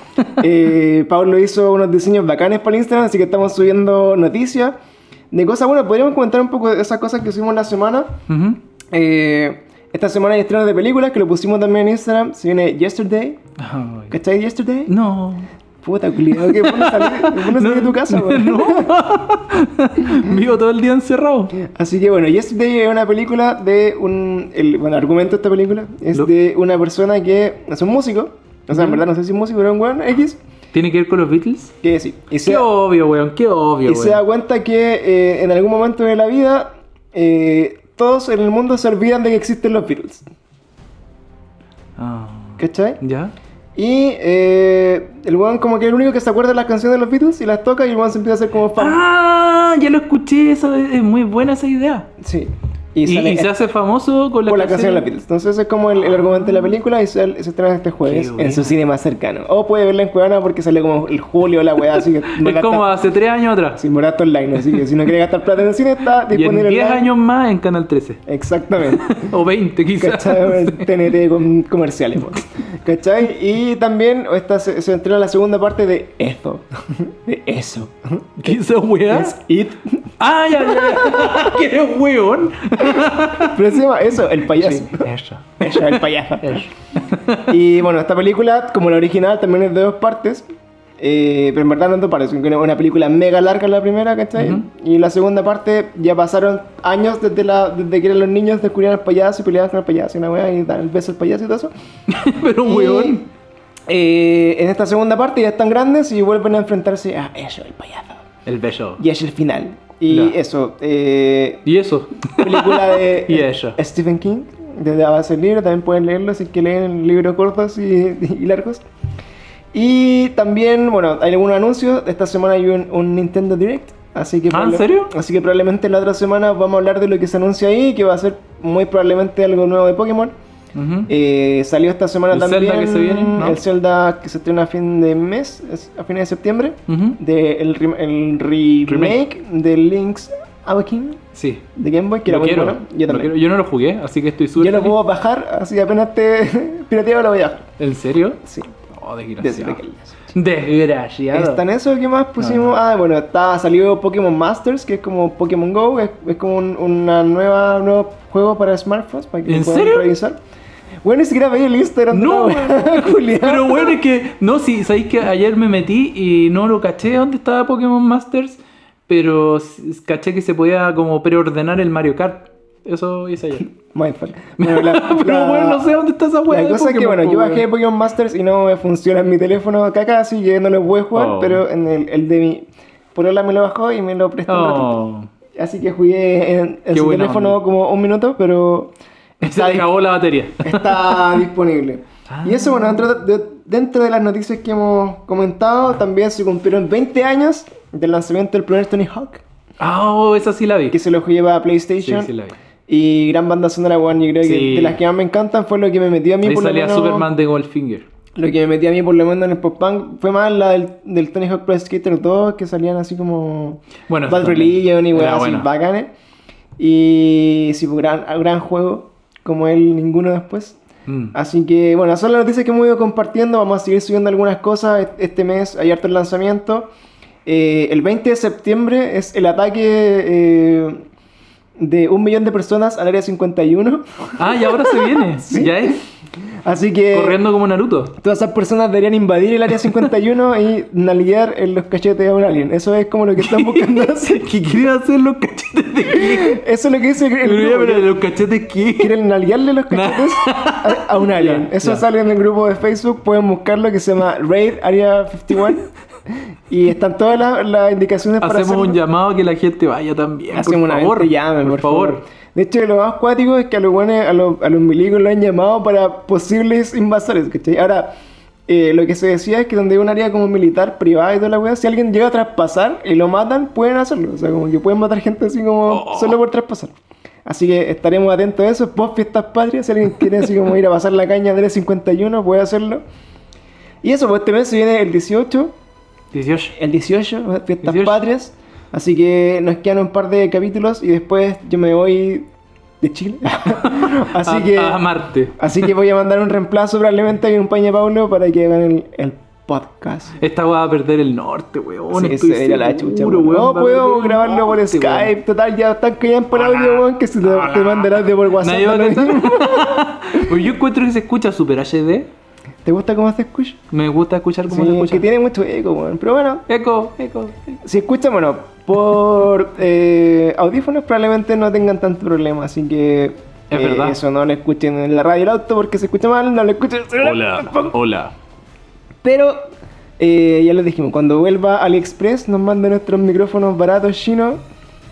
Eh, Pablo hizo unos diseños bacanes para el Instagram, así que estamos subiendo noticias de cosas. Bueno, podríamos comentar un poco de esas cosas que hicimos la semana. Ujú. Eh, esta semana hay estrenos de películas que lo pusimos también en Instagram. Se viene Yesterday. Ay. ¿Cachai Yesterday? No. Puta, culiado, que salir, salir de tu casa, weón. Vivo todo el día encerrado. Así que bueno, Yesterday es una película de un... El, bueno, el argumento de esta película es de una persona que es un músico. O sea, en verdad no sé si es músico, pero es un weón X. ¿Tiene que ver con los Beatles? Que sí. Y se, Qué obvio, weón, qué obvio, y se da cuenta que eh, en algún momento de la vida eh, todos en el mundo se olvidan de que existen los Beatles. Ah. ¿Cachai? ¿Ya? Y eh, el weón como que es el único que se acuerda de las canciones de los Beatles y las toca y el weón se empieza a hacer como fan. Ah, ya lo escuché, eso es es muy buena esa idea. Sí. Y, sale- y se hace famoso con la, por la canción de los Beatles. Entonces es como el, el argumento de la película y se, se estrena este jueves en su cine más cercano. O puede verla en Cuevana porque sale como el julio la weá, así que no Es gasta- como hace tres años atrás. sin morato online, así que si no quiere gastar plata en el cine está Y en disponible 10 online. años más en Canal 13. Exactamente. O 20 quizás. ¿Cachai? TNT con comerciales. po. ¿Cachai? Y también esta se, se entrena la segunda parte de Eso. De eso. ¿Qué es esa weá? Es It. Ah, ya, ya, ya. ¿Qué eres weón? Pero llama eso, el payaso. Eso. Eso, el payaso. Eso. Y bueno, esta película, como la original, también es de dos partes. eh, pero en verdad no partes, sino que una película mega larga la primera, ¿cachai? Ujú. Y la segunda parte ya pasaron años desde, la, desde que eran los niños, descubrieron al payaso y peleaban con el payaso y una weá y dan el beso al payaso y todo eso. Pero Y, weón. eh, en esta segunda parte ya están grandes y vuelven a enfrentarse a eso, el payaso. El beso. Y es el final. Y Ya. eso, eh, ¿Y eso? película de Y eso. Stephen King, desde a base del libro, también pueden leerlo si que leen libros cortos y, y largos. Y también, bueno, hay algún anuncio, esta semana hay un, un Nintendo Direct, así que... Ah, ¿en serio? Así que probablemente la otra semana vamos a hablar de lo que se anuncia ahí, que va a ser muy probablemente algo nuevo de Pokémon. Eh, salió esta semana ¿El también Zelda que se viene, no? el Zelda que se estrena a fin de mes, es- a fines de septiembre, de el, el remake, Remake. de Link's Awakening Sí. de Game Boy, que era Lo muy quiero. bueno. Yo Lo quiero. Yo no lo jugué, así que estoy súper Yo lo feliz. puedo bajar, así apenas te pirateado lo voy a bajar. ¿En serio? Sí, Oh, desde desgraciado. Desgraciado. Está en eso, ¿qué más pusimos? Ah, bueno, está, salió Pokémon Masters, que es como Pokémon Go, es, es como un una nueva, nuevo juego para smartphones, para que lo ¿En puedan serio? revisar. Bueno, ni siquiera veía el Instagram No, Julián. Pero bueno, es que. No, sí, sabéis que ayer me metí y no lo caché dónde estaba Pokémon Masters. Pero caché que se podía como preordenar el Mario Kart. Eso hice ayer. Mindfuck. Bueno, la- pero la- bueno, no sé dónde está esa weá. La cosa es que, Pokémon, bueno, yo po, bajé. Pokémon Masters y no me funciona en mi teléfono caca, así que no lo pude jugar, Oh. pero en el, el de mi... Polola me lo bajó y me lo prestó un ratito. Oh. Así que jugué en, en su teléfono onda. como un minuto, pero Se acabó la batería. está disponible. Ah. Y eso, bueno, dentro de, dentro de las noticias que hemos comentado, también se cumplieron 20 años del lanzamiento del primer Tony Hawk, Ah, oh, esa sí la vi. que se lo lleva a PlayStation. Sí, sí la vi. Y gran banda sonora, bueno, yo creo que de las que más me encantan fue lo que me metió a mí Ahí por lo salía menos- Superman de Goldfinger. Lo que me metí a mí por lo menos en el pop punk fue más la del, del Tony Hawk Pro Skater 2, que salían así como Bueno, Bad. Religion y weas así bueno. bacanes. Y sí, pues gran, gran juego, como él, ninguno después. Mm. Así que bueno, esas son las noticias que hemos ido compartiendo. Vamos a seguir subiendo algunas cosas. Est- Este mes hay harto el lanzamiento. Eh, el 20 de septiembre es el ataque eh, de un millón de personas al área 51. Ah, y ahora se viene. Sí. Ya es. Así que Corriendo como Naruto. todas esas personas deberían invadir el área 51 y nalguear en los cachetes a un alien. Eso es como lo que están buscando hacer. ¿Qué quieren hacer los cachetes de qué? Eso es lo que dice el Pero grupo. pero los cachetes qué? Quieren nalguearle los cachetes a, a un alien. Ya, Eso ya. sale en el grupo de Facebook. Pueden buscarlo que se llama Raid Area 51. Y están todas las, las indicaciones para Hacemos un hacerlo. llamado a que la gente vaya también. Hacemos por una favor. y llamen, por, favor. De hecho, lo más cuático es que a los buenos, a los, a los milicos lo han llamado para posibles invasores, ¿cachai? Ahora, eh, lo que se decía es que donde hay un área como militar privada y toda la weá, si alguien llega a traspasar y lo matan, pueden hacerlo. O sea, como que pueden matar gente así como Oh. solo por traspasar. Así que estaremos atentos a eso. Post fiestas patrias, si alguien quiere así como ir a pasar la caña del 51, puede hacerlo. Y eso, pues este mes se viene el 18 18. el 18, fiestas 18. patrias. Así que nos quedan un par de capítulos y después yo me voy de Chile. así a, que a Marte. así que voy a mandar un reemplazo probablemente a mi compañía Paulo para que hagan el, el podcast. Esta va a perder el norte, weón. Sí, Estoy se irá la chucha, seguro, weón. weón, No puedo grabarlo por Skype. weón. Total, ya están que por audio, weón, que se te, te mandarás de por WhatsApp. Nadie va a. Pues yo encuentro que se escucha super HD. ¿Te gusta cómo se escucha? Me gusta escuchar cómo Sí, se es escucha. que tiene mucho eco, weón. Pero bueno, Eco, eco. eco. Si escuchan, bueno, por eh, audífonos probablemente no tengan tanto problema, así que Es eh, verdad. eso no lo escuchen en la radio del auto porque se escucha mal, no lo escuchen en el celular Hola, tampoco. hola. Pero eh, ya les dijimos, cuando vuelva AliExpress nos manda nuestros micrófonos baratos chinos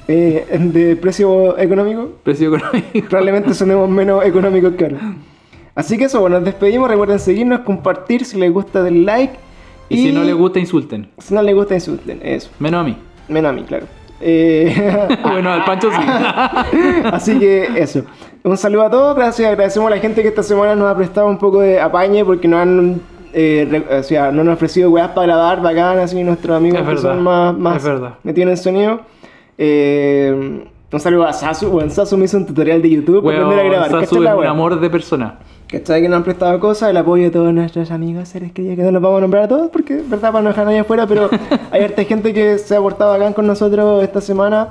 eh, de precio económico. Precio económico. Probablemente sonemos menos económicos que ahora. Así que eso, bueno, nos despedimos. Recuerden seguirnos, compartir si les gusta, den like. Y, si no les gusta, insulten. Si no les gusta, insulten. Eso. Menos a mí. Menos a mí, claro. Eh, bueno, al Pancho sí. Así que eso. Un saludo a todos. Gracias. Agradecemos a la gente que esta semana nos ha prestado un poco de apañe porque nos han. eh, o sea, no nos han ofrecido weas para grabar bacán, así nuestros amigos Es que verdad, son más, más es verdad. metidos en el sonido. Eh, un saludo a Sasu. Bueno, Sasu me hizo un tutorial de YouTube para aprender a grabar. Sasu ¿Cachai es un amor de persona. ¿Cachai? Que nos han prestado cosas, el apoyo de todos nuestros amigos, seres queridos, que no los vamos a nombrar a todos porque, verdad, para no dejar a nadie afuera, pero hay harta gente que se ha portado acá con nosotros esta semana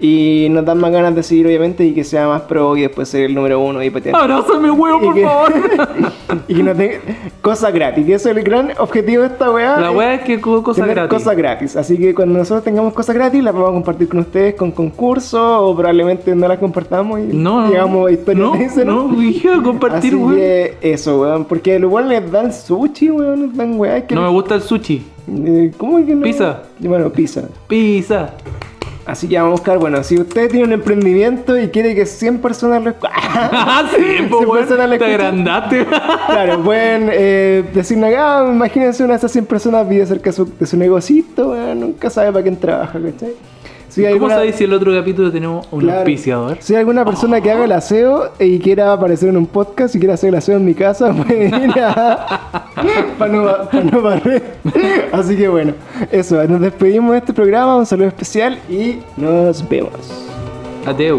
y nos dan más ganas de seguir, obviamente, y que sea más pro y después ser el número uno y patear. Abrázame, Y por que- favor. y que nos den cosas gratis, que eso es el gran objetivo de esta weá. La es weá es que co- cosas gratis. cosas gratis. Así que cuando nosotros tengamos cosas gratis, las vamos a compartir con ustedes con concursos o probablemente no las compartamos y No, no. llegamos a historias no, de ¿no? no, dije compartir, Así weón. que eso, weón. Porque weones les dan sushi, weón. Les dan weá. Que No me gusta el sushi. eh, ¿Cómo que no? Pizza. Bueno, pizza. Pizza. Así que vamos a buscar, bueno, si usted tiene un emprendimiento y quiere que 100 personas lo escuchen. Ah, sí, pues, weón. personas Te agrandaste. Claro, pueden eh, decirnos acá, imagínense una de esas 100 personas vive cerca de su, de su negocito, nunca sabe para quién trabaja, ¿cachai? Si ¿Cómo alguna- sabéis si el otro capítulo tenemos un Claro. auspiciador? Si hay alguna persona que haga el aseo y quiera aparecer en un podcast y quiera hacer el aseo en mi casa, puede ir a... para no, pa' no barrer. Así que bueno, eso, nos despedimos de este programa, un saludo especial y nos vemos. Adeu.